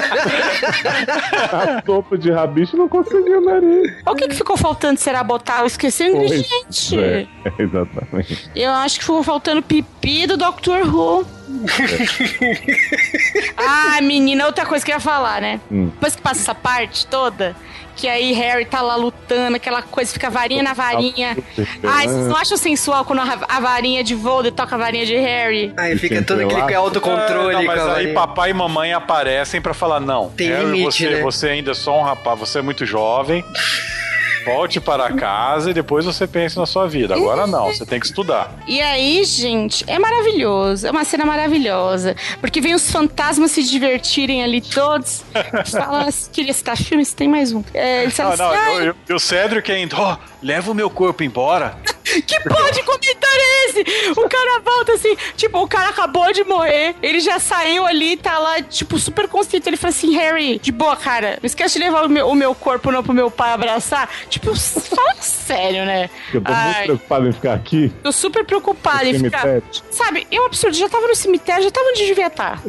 (laughs) na sopa de rabicho não conseguiu o nariz. O que, que ficou faltando? Será botar? Eu esqueci o ingrediente. É, (laughs) exatamente. Eu acho que ficou faltando pipi do Doctor Who. Ah, menina, outra coisa que eu ia falar, né? Hum. Depois que passa essa parte toda, que aí Harry tá lá lutando, aquela coisa, fica varinha na varinha. Ai, vocês não acham sensual quando a, varinha de Voldemort toca a varinha de Harry? Aí fica todo aquele entrelaçado. autocontrole. Ah, não, mas aí varinha. papai e mamãe aparecem pra falar: não, Tem Harry, limite, você, né? você ainda é só um rapaz, você é muito jovem. Volte para casa e depois você pense na sua vida. Agora não, você tem que estudar. E aí, gente, é maravilhoso. É uma cena maravilhosa. Porque vem os fantasmas se divertirem ali todos. (laughs) Fala, queria citar filme, se tem mais um. É, eles falam Não, não, assim, "Ai, eu- eu- e o Cedric ainda, ó, leva o meu corpo embora. (laughs) Que pode de O cara volta assim, tipo, o cara acabou de morrer, ele já saiu ali, tá lá, tipo, super consciente. Ele fala assim, Harry, de boa, cara, não esquece de levar o meu, o meu corpo não pro meu pai abraçar. Tipo, fala sério, né? Eu tô muito Ai, preocupado em ficar aqui. tô super preocupada No em ficar. Sabe, é um absurdo, já tava no cemitério, já tava onde devia estar.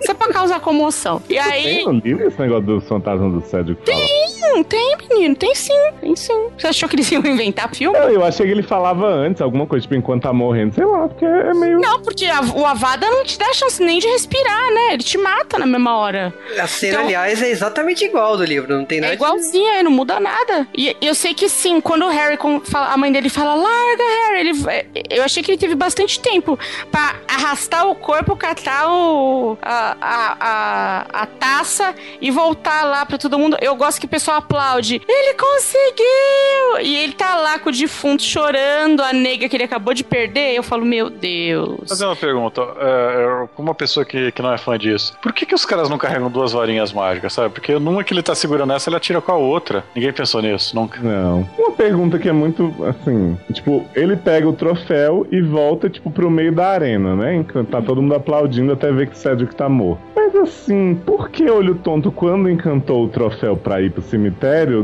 Isso é pra causar comoção. E aí. Tem no livro esse negócio dos fantasmas do Cedric fala? Hum, tem, menino, tem sim, tem sim. Você achou que eles iam inventar filme? Eu, eu achei que ele falava antes, alguma coisa, tipo, enquanto tá morrendo, sei lá, porque é meio. Não, porque a- o Avada não te dá chance nem de respirar, né? Ele te mata na mesma hora. A cena, Então- aliás, é exatamente igual do livro, não tem nada É igualzinho, é, não muda nada. E eu sei que sim, quando o Harry, a mãe dele fala, larga, Harry, ele, eu achei que ele teve bastante tempo pra arrastar o corpo, catar o, a, a, a, a taça e voltar lá pra todo mundo. Eu gosto que o pessoal aplaude. Ele conseguiu! E ele tá lá com o defunto chorando, a nega que ele acabou de perder. Eu falo, meu Deus. Fazer uma pergunta, é, uma pessoa que, que não é fã disso, por que, que os caras não carregam duas varinhas mágicas, sabe? Porque numa que ele tá segurando essa, ele atira com a outra. Ninguém pensou nisso, nunca. Não. Uma pergunta que é muito assim, tipo, ele pega o troféu e volta, tipo, pro meio da arena, né? Tá todo mundo aplaudindo até ver que Cedric tá morto. Mas assim, por que olho tonto quando encantou o troféu pra ir pro cemitério,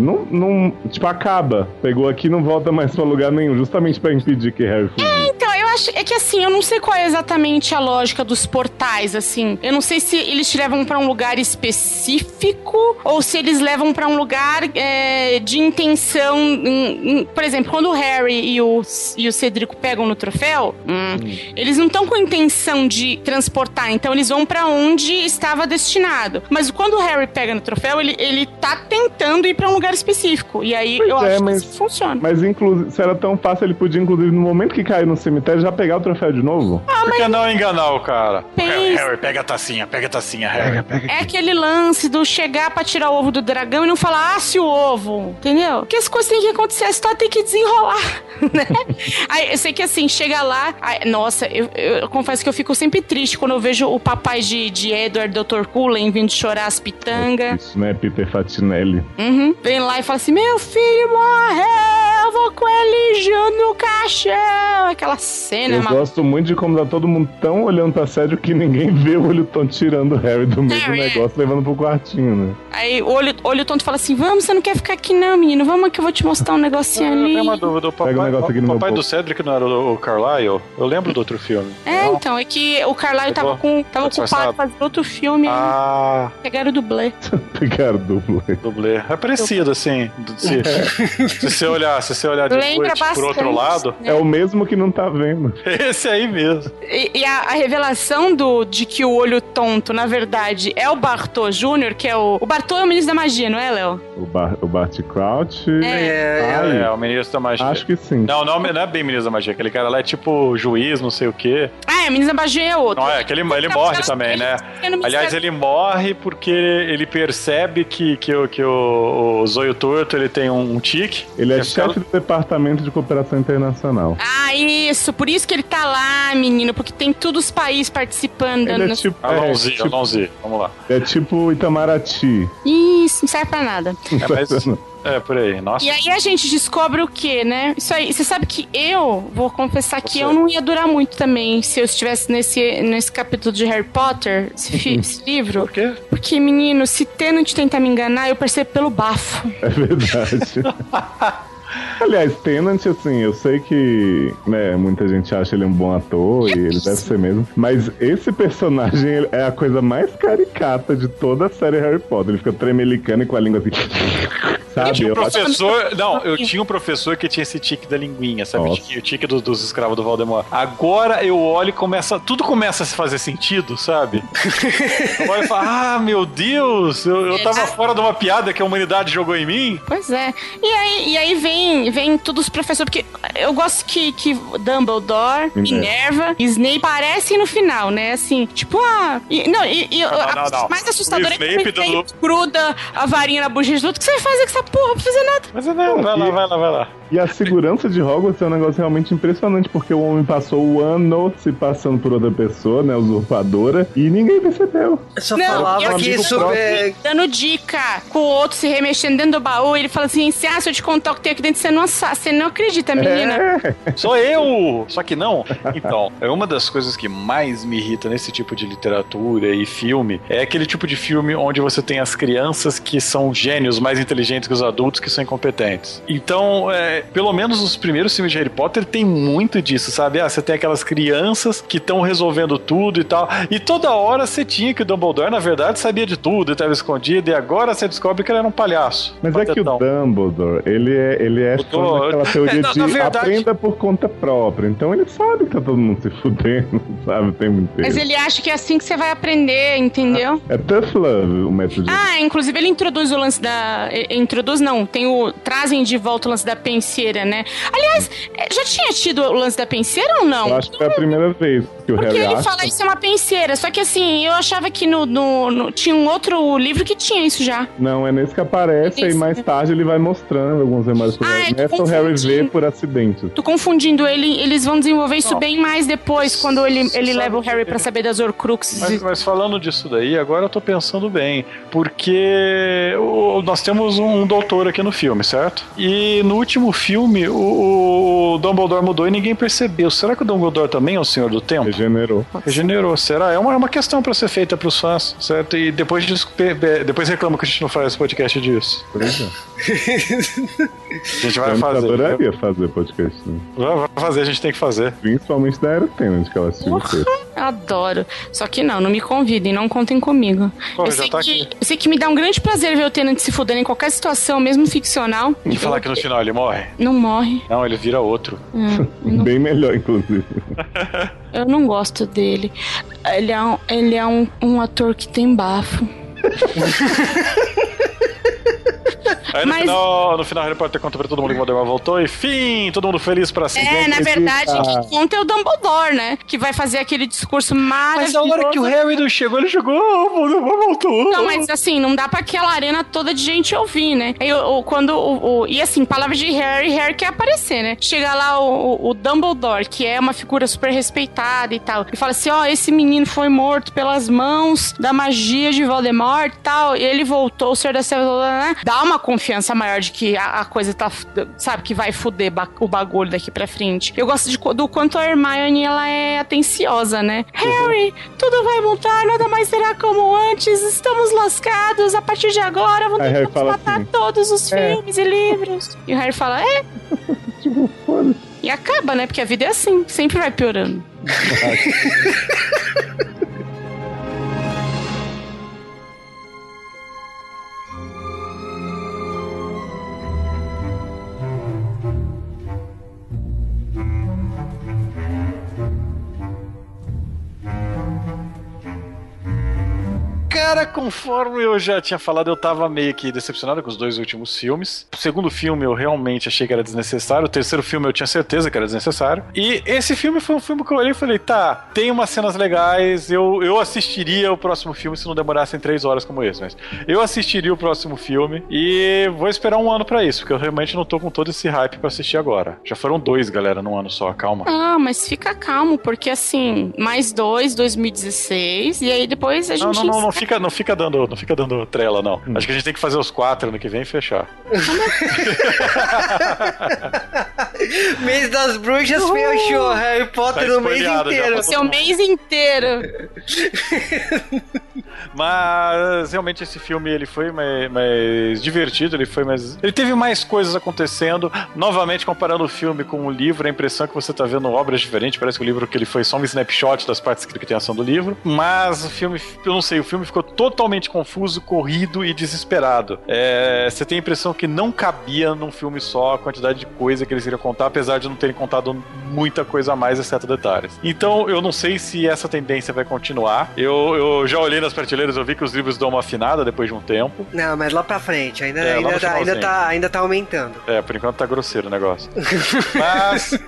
não, não tipo, acaba. Pegou aqui e não volta mais pra lugar nenhum, justamente pra impedir que Harry fugisse. Então, eu acho. É que assim, eu não sei qual é exatamente a lógica dos portais, assim. Eu não sei se eles te levam pra um lugar específico ou se eles levam pra um lugar é, de intenção. em- em- por exemplo, quando o Harry e o, e o Cedrico pegam no troféu, hum, eles não estão com intenção de transportar, então eles vão pra onde estava destinado. Mas quando o Harry pega no troféu, ele, ele tá tentando ir pra um lugar específico. E aí Pois eu é, acho mas- que isso funciona. Mas inclusive, se era tão fácil, ele podia, inclusive, no momento que caiu no cemitério, já pegar o troféu de novo. Por que não enganar o cara? Pensa. Harry, Harry, pega a tacinha, pega a tacinha, Harry. É aquele lance do chegar pra tirar o ovo do dragão e não falar, ah, se o ovo, entendeu? Porque as coisas têm que acontecer, a história tem que desenrolar, (laughs) né? Aí, eu sei que assim, chega lá, aí, nossa, eu, eu confesso que eu fico sempre triste quando eu vejo o papai de, de Edward, Dr. Cullen, vindo chorar as pitangas. Isso, né? Peter Fatinelli. Uhum. Vem lá e fala assim, meu filho morreu, eu vou com ele junto no caixão. Aquela cena, Eu maluca. gosto muito de como tá todo mundo tão olhando pra Cedric que ninguém vê o olho tonto tirando o Harry do meio do Harry, é. negócio, levando pro quartinho, né? Aí o olho, olho tonto fala assim, vamos, você não quer ficar aqui não, menino, vamos que eu vou te mostrar um negocinho Eu ali. tenho uma dúvida, o papai, um negócio aqui no o meu papai do. Cedric não era o, o Carlyle? Eu lembro do outro filme. É, Não? então, é que o Carlyle tava, com, tava ocupado fazendo outro filme, aí Ah, pegaram o dublê. (laughs) Pegaram duplo. dublê. É parecido, assim. Se, (laughs) se você olhar, se você olhar de Lembra noite por outro bastante, lado, É o mesmo que não tá vendo. (laughs) esse aí mesmo. E, e a, a revelação do, de que o olho tonto, na verdade, é o Bartô Júnior, que é o... O Bartô é o ministro da magia, não é, Léo? O, Bar o Bart Crouch. É, Ai, É, o ministro da magia. acho que sim. Não, não, não é bem ministro da magia. Aquele cara lá é tipo juiz, não sei o quê. Ah, é, o ministro da magia é outro. Não é, que ele, ele morre também, né? Aliás, ele morre porque ele percebe que, que, o, que o, o Zoio Torto ele tem um, um tique. Ele é Esse chefe do Departamento de Cooperação Internacional. Ah, isso. Por isso que ele tá lá, menino. Porque tem todos os países participando. Ele é tipo, é, Alonzi, tipo, Alonzi, vamos lá. é tipo Itamaraty. Isso, não serve pra nada. É, mas, é por aí. Nossa, E aí a gente descobre o quê, né? Isso aí, você sabe que eu vou confessar que Você. eu não ia durar muito também se eu estivesse nesse, nesse capítulo de Harry Potter, esse, fi- esse livro. por quê? Porque, menino, se Tenant tentar me enganar, eu percebo pelo bafo. É verdade. (laughs) Aliás, Tenant, assim, eu sei que né, muita gente acha ele um bom ator e ele deve ser mesmo, mas esse personagem é a coisa mais caricata de toda a série Harry Potter. Ele fica tremelicando e com a língua assim, sabe? tinha um Eu acho- professor. Não, eu tinha um professor que tinha esse tique da linguinha, sabe? Tique, o tique do- dos escravos do Valdemar. Agora eu olho e começa. Tudo começa a se fazer sentido, sabe? Eu olho e falo, ah, meu Deus, eu, eu tava fora de uma piada que a humanidade jogou em mim. Pois é. E aí, e aí vem, vem todos os professores, porque eu gosto que, que Dumbledore, Minerva. Minerva e Snape aparecem no final, né? Assim, tipo, ah. E, não, e, e a não, coisa não. mais assustadora O é que Snape do- gruda a varinha na bochecha do outro. O que você vai fazer com essa porra? Não precisa nada. Mas não, vai lá, vai lá, vai lá. E a segurança de Hogwarts é um negócio realmente impressionante, porque o homem passou o ano se passando por outra pessoa, né, usurpadora, e ninguém percebeu. Eu só Não, falava eu isso é... Dando dica com o outro se remexendo dentro do baú, ele fala assim: se, ah, se eu te contar o que tem aqui dentro, você não, você não acredita, menina. É. Sou eu! Só que não. Então, é uma das coisas que mais me irrita nesse tipo de literatura e filme. É aquele tipo de filme onde você tem as crianças que são gênios mais inteligentes que os adultos que são incompetentes. Então, é, pelo menos os primeiros filmes de Harry Potter tem muito disso, sabe? Ah, você tem aquelas crianças que estão resolvendo tudo e tal. E toda hora você tinha que o Dumbledore, na verdade, sabia de tudo e estava escondido. E agora você descobre que ele era um palhaço. Mas é que o. Dumbledore, ele é, ele é fã tô- daquela teoria (laughs) É, na- de na verdade- aprenda por conta própria. Então ele sabe que tá todo mundo se (laughs) fudendo, sabe, o tempo inteiro. Mas ele acha que é assim que você vai aprender, entendeu? É tough love o método de... Ah, inclusive ele introduz o lance da. eh, Introduz, não, tem o. Trazem de volta o lance da penseira, né? Aliás, eh, já tinha tido o lance da penseira ou não? Eu acho que é a primeira vez que o Porque Harry ele acha. fala isso é uma penseira. Só que assim, eu achava que no, no- no- tinha um outro livro que tinha isso já. Não, é nesse que aparece, e mais tarde ele vai mostrando algumas imagens pro Ah, Harry. Nessa o Harry vê por acidente. Tô confundindo ele, eles vão desenvolver isso bem mais depois, quando ele, ele leva o Harry que- pra saber das Horcruxes. Mas, mas falando disso daí, agora eu tô pensando bem, porque nós temos um doutor aqui no filme, certo? E no último filme o, o Dumbledore mudou e ninguém percebeu. Será que o Dumbledore também é o Senhor do Tempo? Regenerou. Regenerou, será? É uma, é uma questão pra ser feita pros fãs, certo? E depois, depois reclama que a gente não faz podcast disso. Pois é. (laughs) A gente vai Eu fazer. adoraria fazer podcast. Né? Vai vai fazer, a gente tem que fazer. Principalmente da Era Tenant, que ela assistiu. Eu adoro. Só que não, não me convidem, não contem comigo. Pô, eu, já sei tá que, aqui. eu sei que me dá um grande prazer ver o Tenant se fudendo em qualquer situação, mesmo ficcional. E falar que no final ele morre? Não morre. Não, ele vira outro. (laughs) Bem melhor, inclusive. (laughs) Eu não gosto dele. Ele é um, ele é um, um ator que tem bafo. (laughs) Aí no, Mas- final, no final Harry Potter conta pra todo mundo que o Voldemort voltou e fim, todo mundo feliz pra sempre. É, na verdade, quem conta é o Dumbledore, né? Que vai fazer aquele discurso Mas a maravilhoso. hora que o Harry não chegou, ele chegou, oh, o Voldemort voltou. Não, mas assim, não dá pra aquela arena toda de gente ouvir, né? Aí, o, o- quando o, o- E assim, palavras de Harry, Harry quer aparecer, né? Chega lá o, o- Dumbledore, que é uma figura super respeitada e tal, e fala assim: ó, esse menino foi morto pelas mãos da magia de Voldemort e tal, e ele voltou, o Senhor da Selva, né? Dá uma confiança maior de que a, a coisa tá, sabe, que vai fuder ba- o bagulho daqui pra frente. Eu gosto de, do quanto a Hermione, ela é atenciosa, né? Harry, tudo vai mudar, nada mais será como antes, estamos lascados, a partir de agora vamos tentar fala matar assim, todos os "É." filmes e livros. E o Harry fala, é. (laughs) Tipo, foda-se. E acaba, né? Porque a vida é assim, sempre vai piorando. (laughs) Cara, conforme eu já tinha falado, eu tava meio que decepcionado com os dois últimos filmes. O segundo filme eu realmente achei que era desnecessário. O terceiro filme eu tinha certeza que era desnecessário. E esse filme foi um filme que eu olhei e falei: tá, tem umas cenas legais. Eu, eu assistiria o próximo filme se não demorassem três horas como esse. Mas eu assistiria o próximo filme e vou esperar um ano pra isso, porque eu realmente não tô com todo esse hype pra assistir agora. Já foram dois, galera, num ano só, calma. Ah, mas fica calmo, porque assim, mais dois, 2016, e aí depois a Não, gente. não, não, não fica, não fica dando, não fica dando trela, não. Acho que a gente tem que fazer os quatro ano que vem e fechar. (laughs) (laughs) Mês das bruxas fechou Harry Potter Tá o mês inteiro. pra Seu mês inteiro. (laughs) Mas realmente esse filme ele foi mais, mais divertido, ele foi mais. Ele teve mais coisas acontecendo. Novamente, comparando o filme com o livro, a impressão é que você tá vendo obras diferentes. Parece que o livro que ele foi só um snapshot das partes que tem ação do livro. Mas o filme, eu não sei, o filme ficou totalmente confuso, corrido e desesperado. É, você tem a impressão que não cabia num filme só a quantidade de coisa que eles iriam contar, apesar de não terem contado muita coisa a mais, exceto detalhes. Então, eu não sei se essa tendência vai continuar. Eu, eu já olhei nas prateleiras, eu vi que os livros dão uma afinada depois de um tempo. Não, mas lá pra frente, ainda, É, ainda, tá, ainda, tá, ainda tá aumentando. É, por enquanto tá grosseiro o negócio. (laughs) Mas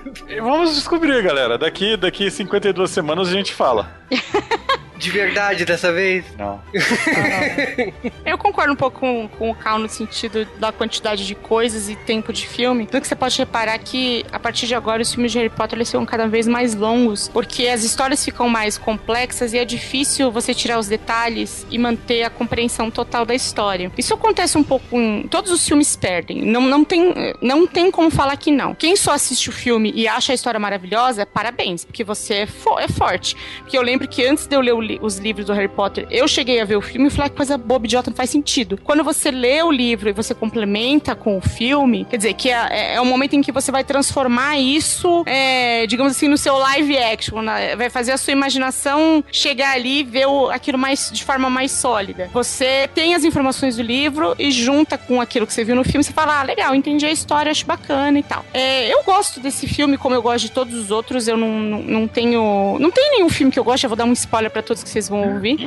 vamos descobrir, galera. Daqui, daqui 52 semanas a gente fala. (laughs) De verdade dessa vez? Não. (laughs) Eu concordo um pouco com, com o Cal no sentido da quantidade de coisas e tempo de filme. Tanto que você pode reparar que, a partir de agora, os filmes de Harry Potter eles são cada vez mais longos, porque as histórias ficam mais complexas e é difícil você tirar os detalhes e manter a compreensão total da história. Isso acontece um pouco em... Todos os filmes perdem. Não, não, tem, não tem como falar que não. Quem só assiste o filme e acha a história maravilhosa, parabéns, porque você é, fo- é forte. Porque eu lembro que antes de eu ler o os livros do Harry Potter, eu cheguei a ver o filme e falei "Ah, que coisa boba, idiota, não faz sentido. Quando você lê o livro e você complementa com o filme, quer dizer, que é, é, é momento em que você vai transformar isso, é, digamos assim, no seu live action, né? vai fazer a sua imaginação chegar ali e ver o- aquilo mais de forma mais sólida. Você tem as informações do livro e junta com aquilo que você viu no filme, você fala, ah, legal, entendi a história, acho bacana e tal. É, eu gosto desse filme, como eu gosto de todos os outros, eu não, não, não tenho. Não tem nenhum filme que eu gosto, eu vou dar um spoiler pra todos que vocês vão ouvir.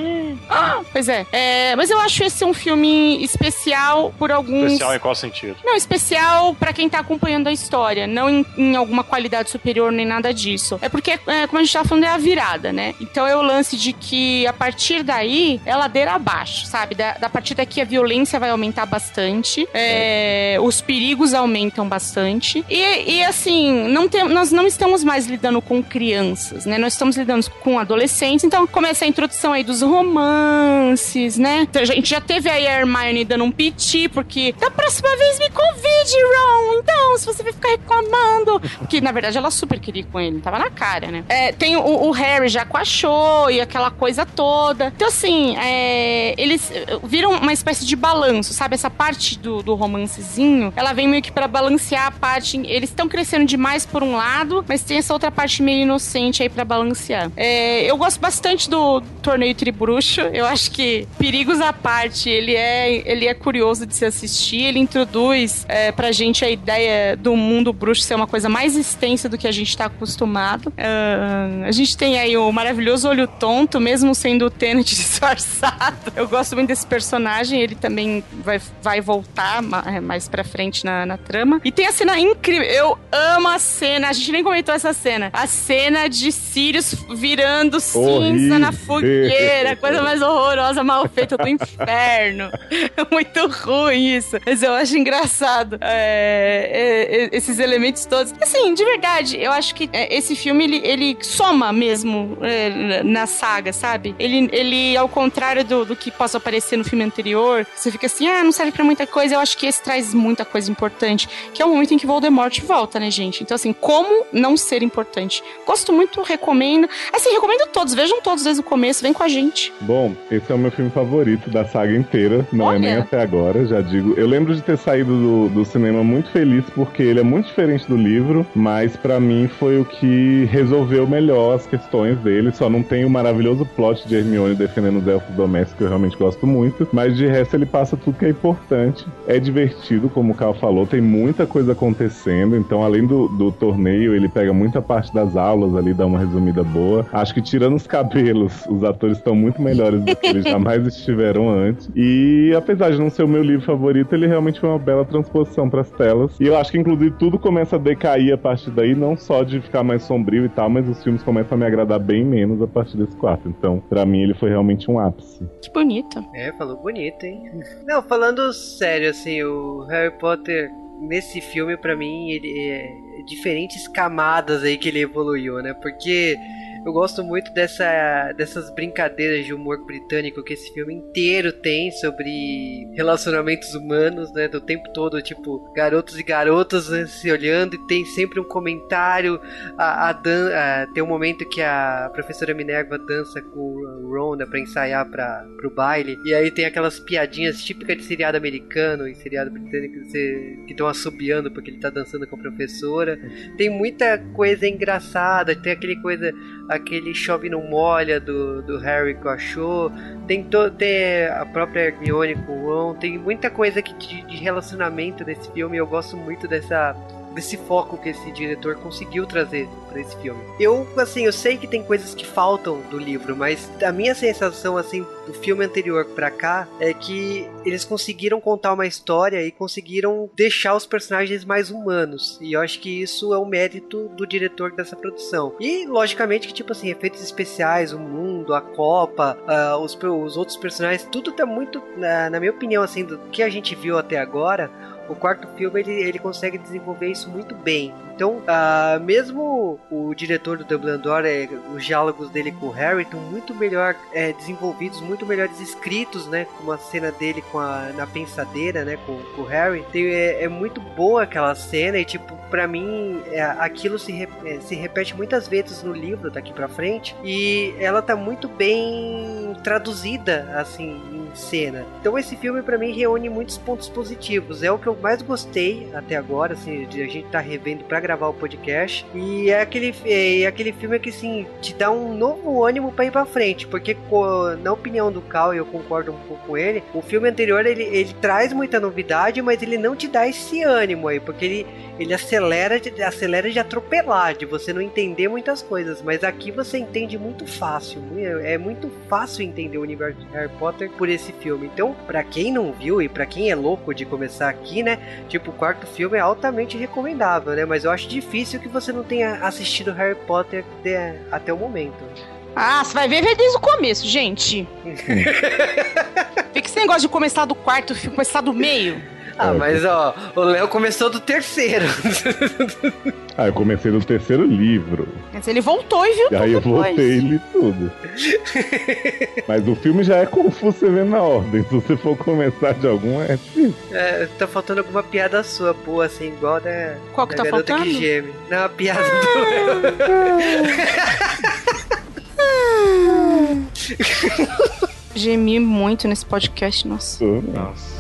Ah, pois é. É, Mas eu acho esse um filme especial por alguns. Especial em qual sentido? Não, especial pra quem tá acompanhando a história, não em, em alguma qualidade superior nem nada disso. É porque, é, como a gente tava falando, é a virada, né? Então é o lance de que a partir daí é ladeira abaixo, sabe? Da, da partir daqui a violência vai aumentar bastante, é, os perigos aumentam bastante. E, e, assim, não tem, nós não estamos mais lidando com crianças, né? Nós estamos lidando com adolescentes, então começa a introdução aí dos romances, né? Então, a gente já teve aí a Hermione dando um piti, porque da próxima vez me convide, Ron. Então, se você vai ficar reclamando. Que na verdade ela super queria ir com ele, tava na cara, né? É, tem o, o Harry já com a Cho e aquela coisa toda. Então, assim, é, eles eh, viram uma espécie de balanço, sabe? Essa parte do, do romancezinho, ela vem meio que pra balancear a parte. Eles estão crescendo demais por um lado, mas tem essa outra parte meio inocente aí pra balancear. É, eu gosto bastante do torneio Tribruxo. Eu acho que perigos à parte, ele é, ele é curioso de se assistir. Ele introduz é, pra gente a ideia do mundo bruxo ser uma coisa mais extensa do que a gente tá acostumado. Ah, a gente tem aí o maravilhoso olho tonto, mesmo sendo o Tenet (laughs) disfarçado. Eu gosto muito desse personagem, ele também vai, vai voltar é, mais pra frente na, na trama. E tem a cena incrível. Eu amo a cena, a gente nem comentou essa cena. A cena de Sirius virando cinza na fogueira, (laughs) coisa mais horrorosa, mal feita do inferno. (laughs) É muito ruim isso. Mas eu acho engraçado é, é, é, esses elementos todos. Assim, de verdade, eu acho que é, esse filme ele, ele soma mesmo é, na saga, sabe? Ele, ele ao contrário do, do que possa aparecer no filme anterior, você fica assim, ah, não serve pra muita coisa. Eu acho que esse traz muita coisa importante, que é o momento em que Voldemort volta, né, gente? Então, assim, como não ser importante? Gosto muito, recomendo. Assim, recomendo todos, vejam todos desde o começo, vem com a gente. Bom, esse é o meu filme favorito da saga inteira, não é Olha. nem até agora, já digo. Eu lembro de ter saído do, do cinema muito feliz porque ele é muito diferente do livro, mas pra mim foi o que resolveu melhor as questões dele. Só não tem o maravilhoso plot de Hermione defendendo os elfos domésticos, que eu realmente gosto muito, mas de resto ele passa tudo que é importante. É divertido, como o Carl falou, tem muita coisa acontecendo, então além do, do torneio, ele pega muita parte das aulas ali, dá uma resumida boa. Acho que tirando os cabelos, os atores estão muito melhores do que eles jamais estiveram antes. E apesar de não ser o meu livro favorito, ele realmente foi uma bela transposição para as telas. E eu acho que inclusive tudo começa a decair a partir daí, não só de ficar mais sombrio e tal, mas os filmes começam a me agradar bem menos a partir desse quarto. Então, pra mim ele foi realmente um ápice. Que bonito. É, falou bonito, hein? Não, falando sério, assim, o Harry Potter, nesse filme, pra mim, ele é diferentes camadas aí que ele evoluiu, né? Porque Eu gosto muito dessa, dessas brincadeiras de humor britânico que esse filme inteiro tem sobre relacionamentos humanos, né? Do tempo todo, tipo, garotos e garotas né, se olhando e tem sempre um comentário. A, a, dan a, tem um momento que a professora Minerva dança com o Ron né, pra ensaiar pra, pro baile. E aí tem aquelas piadinhas típicas de seriado americano e seriado britânico que estão assobiando porque ele tá dançando com a professora. Tem muita coisa engraçada, tem aquele coisa, aquele chove não molha do, do Harry que achou. Tem, to, tem a própria Hermione com o Ron. Tem muita coisa que de, de relacionamento nesse filme. Eu gosto muito dessa desse foco que esse diretor conseguiu trazer para esse filme. Eu, assim, eu sei que tem coisas que faltam do livro, mas a minha sensação, assim, do filme anterior para cá é que eles conseguiram contar uma história e conseguiram deixar os personagens mais humanos. E eu acho que isso é o mérito do diretor dessa produção. E, logicamente, que, tipo assim, efeitos especiais, o mundo, a Copa, uh, os, os outros personagens, tudo tá muito, na, na minha opinião, assim, do que a gente viu até agora o quarto filme ele, ele consegue desenvolver isso muito bem. Então, uh, mesmo o diretor do Dumbledore, é, os diálogos dele com o Harry estão muito melhor é, desenvolvidos, muito melhores escritos, né? Como a cena dele com a, na pensadeira, né? Com, com o Harry. É, é, muito boa aquela cena e, tipo, para mim, é, aquilo se, re, é, se repete muitas vezes no livro daqui para frente e ela tá muito bem traduzida, assim, em cena. Então, esse filme, para mim, reúne muitos pontos positivos. É o que eu mais gostei até agora, assim, de a gente tá revendo pra gravar o podcast. E é aquele, é aquele filme que, assim, te dá um novo ânimo pra ir pra frente. Porque, na opinião do Cal, e eu concordo um pouco com ele, o filme anterior ele, ele traz muita novidade, mas ele não te dá esse ânimo aí, porque ele, ele acelera, de, acelera de atropelar, de você não entender muitas coisas. Mas aqui você entende muito fácil. É muito fácil entender o universo de Harry Potter por esse filme. Então, para quem não viu e para quem é louco de começar aqui, né? Tipo, o quarto filme é altamente recomendável, né? Mas eu acho difícil que você não tenha assistido Harry Potter de, até o momento. Ah, você vai ver, ver desde o começo, gente. (laughs) Fica esse negócio de começar do quarto filme, começar do meio. Ah, mas ó, o Léo começou do terceiro. ah, eu comecei no terceiro livro. Mas ele voltou e viu e tudo. Aí eu voltei e li tudo. mas o filme já é confuso você vê na ordem. Se você for começar de algum, é difícil. É, tá faltando alguma piada sua boa, assim, igual da. Qual que da tá faltando? Que geme. Não, a piada do Léo. (laughs) Gemi muito nesse podcast, nossa. Nossa.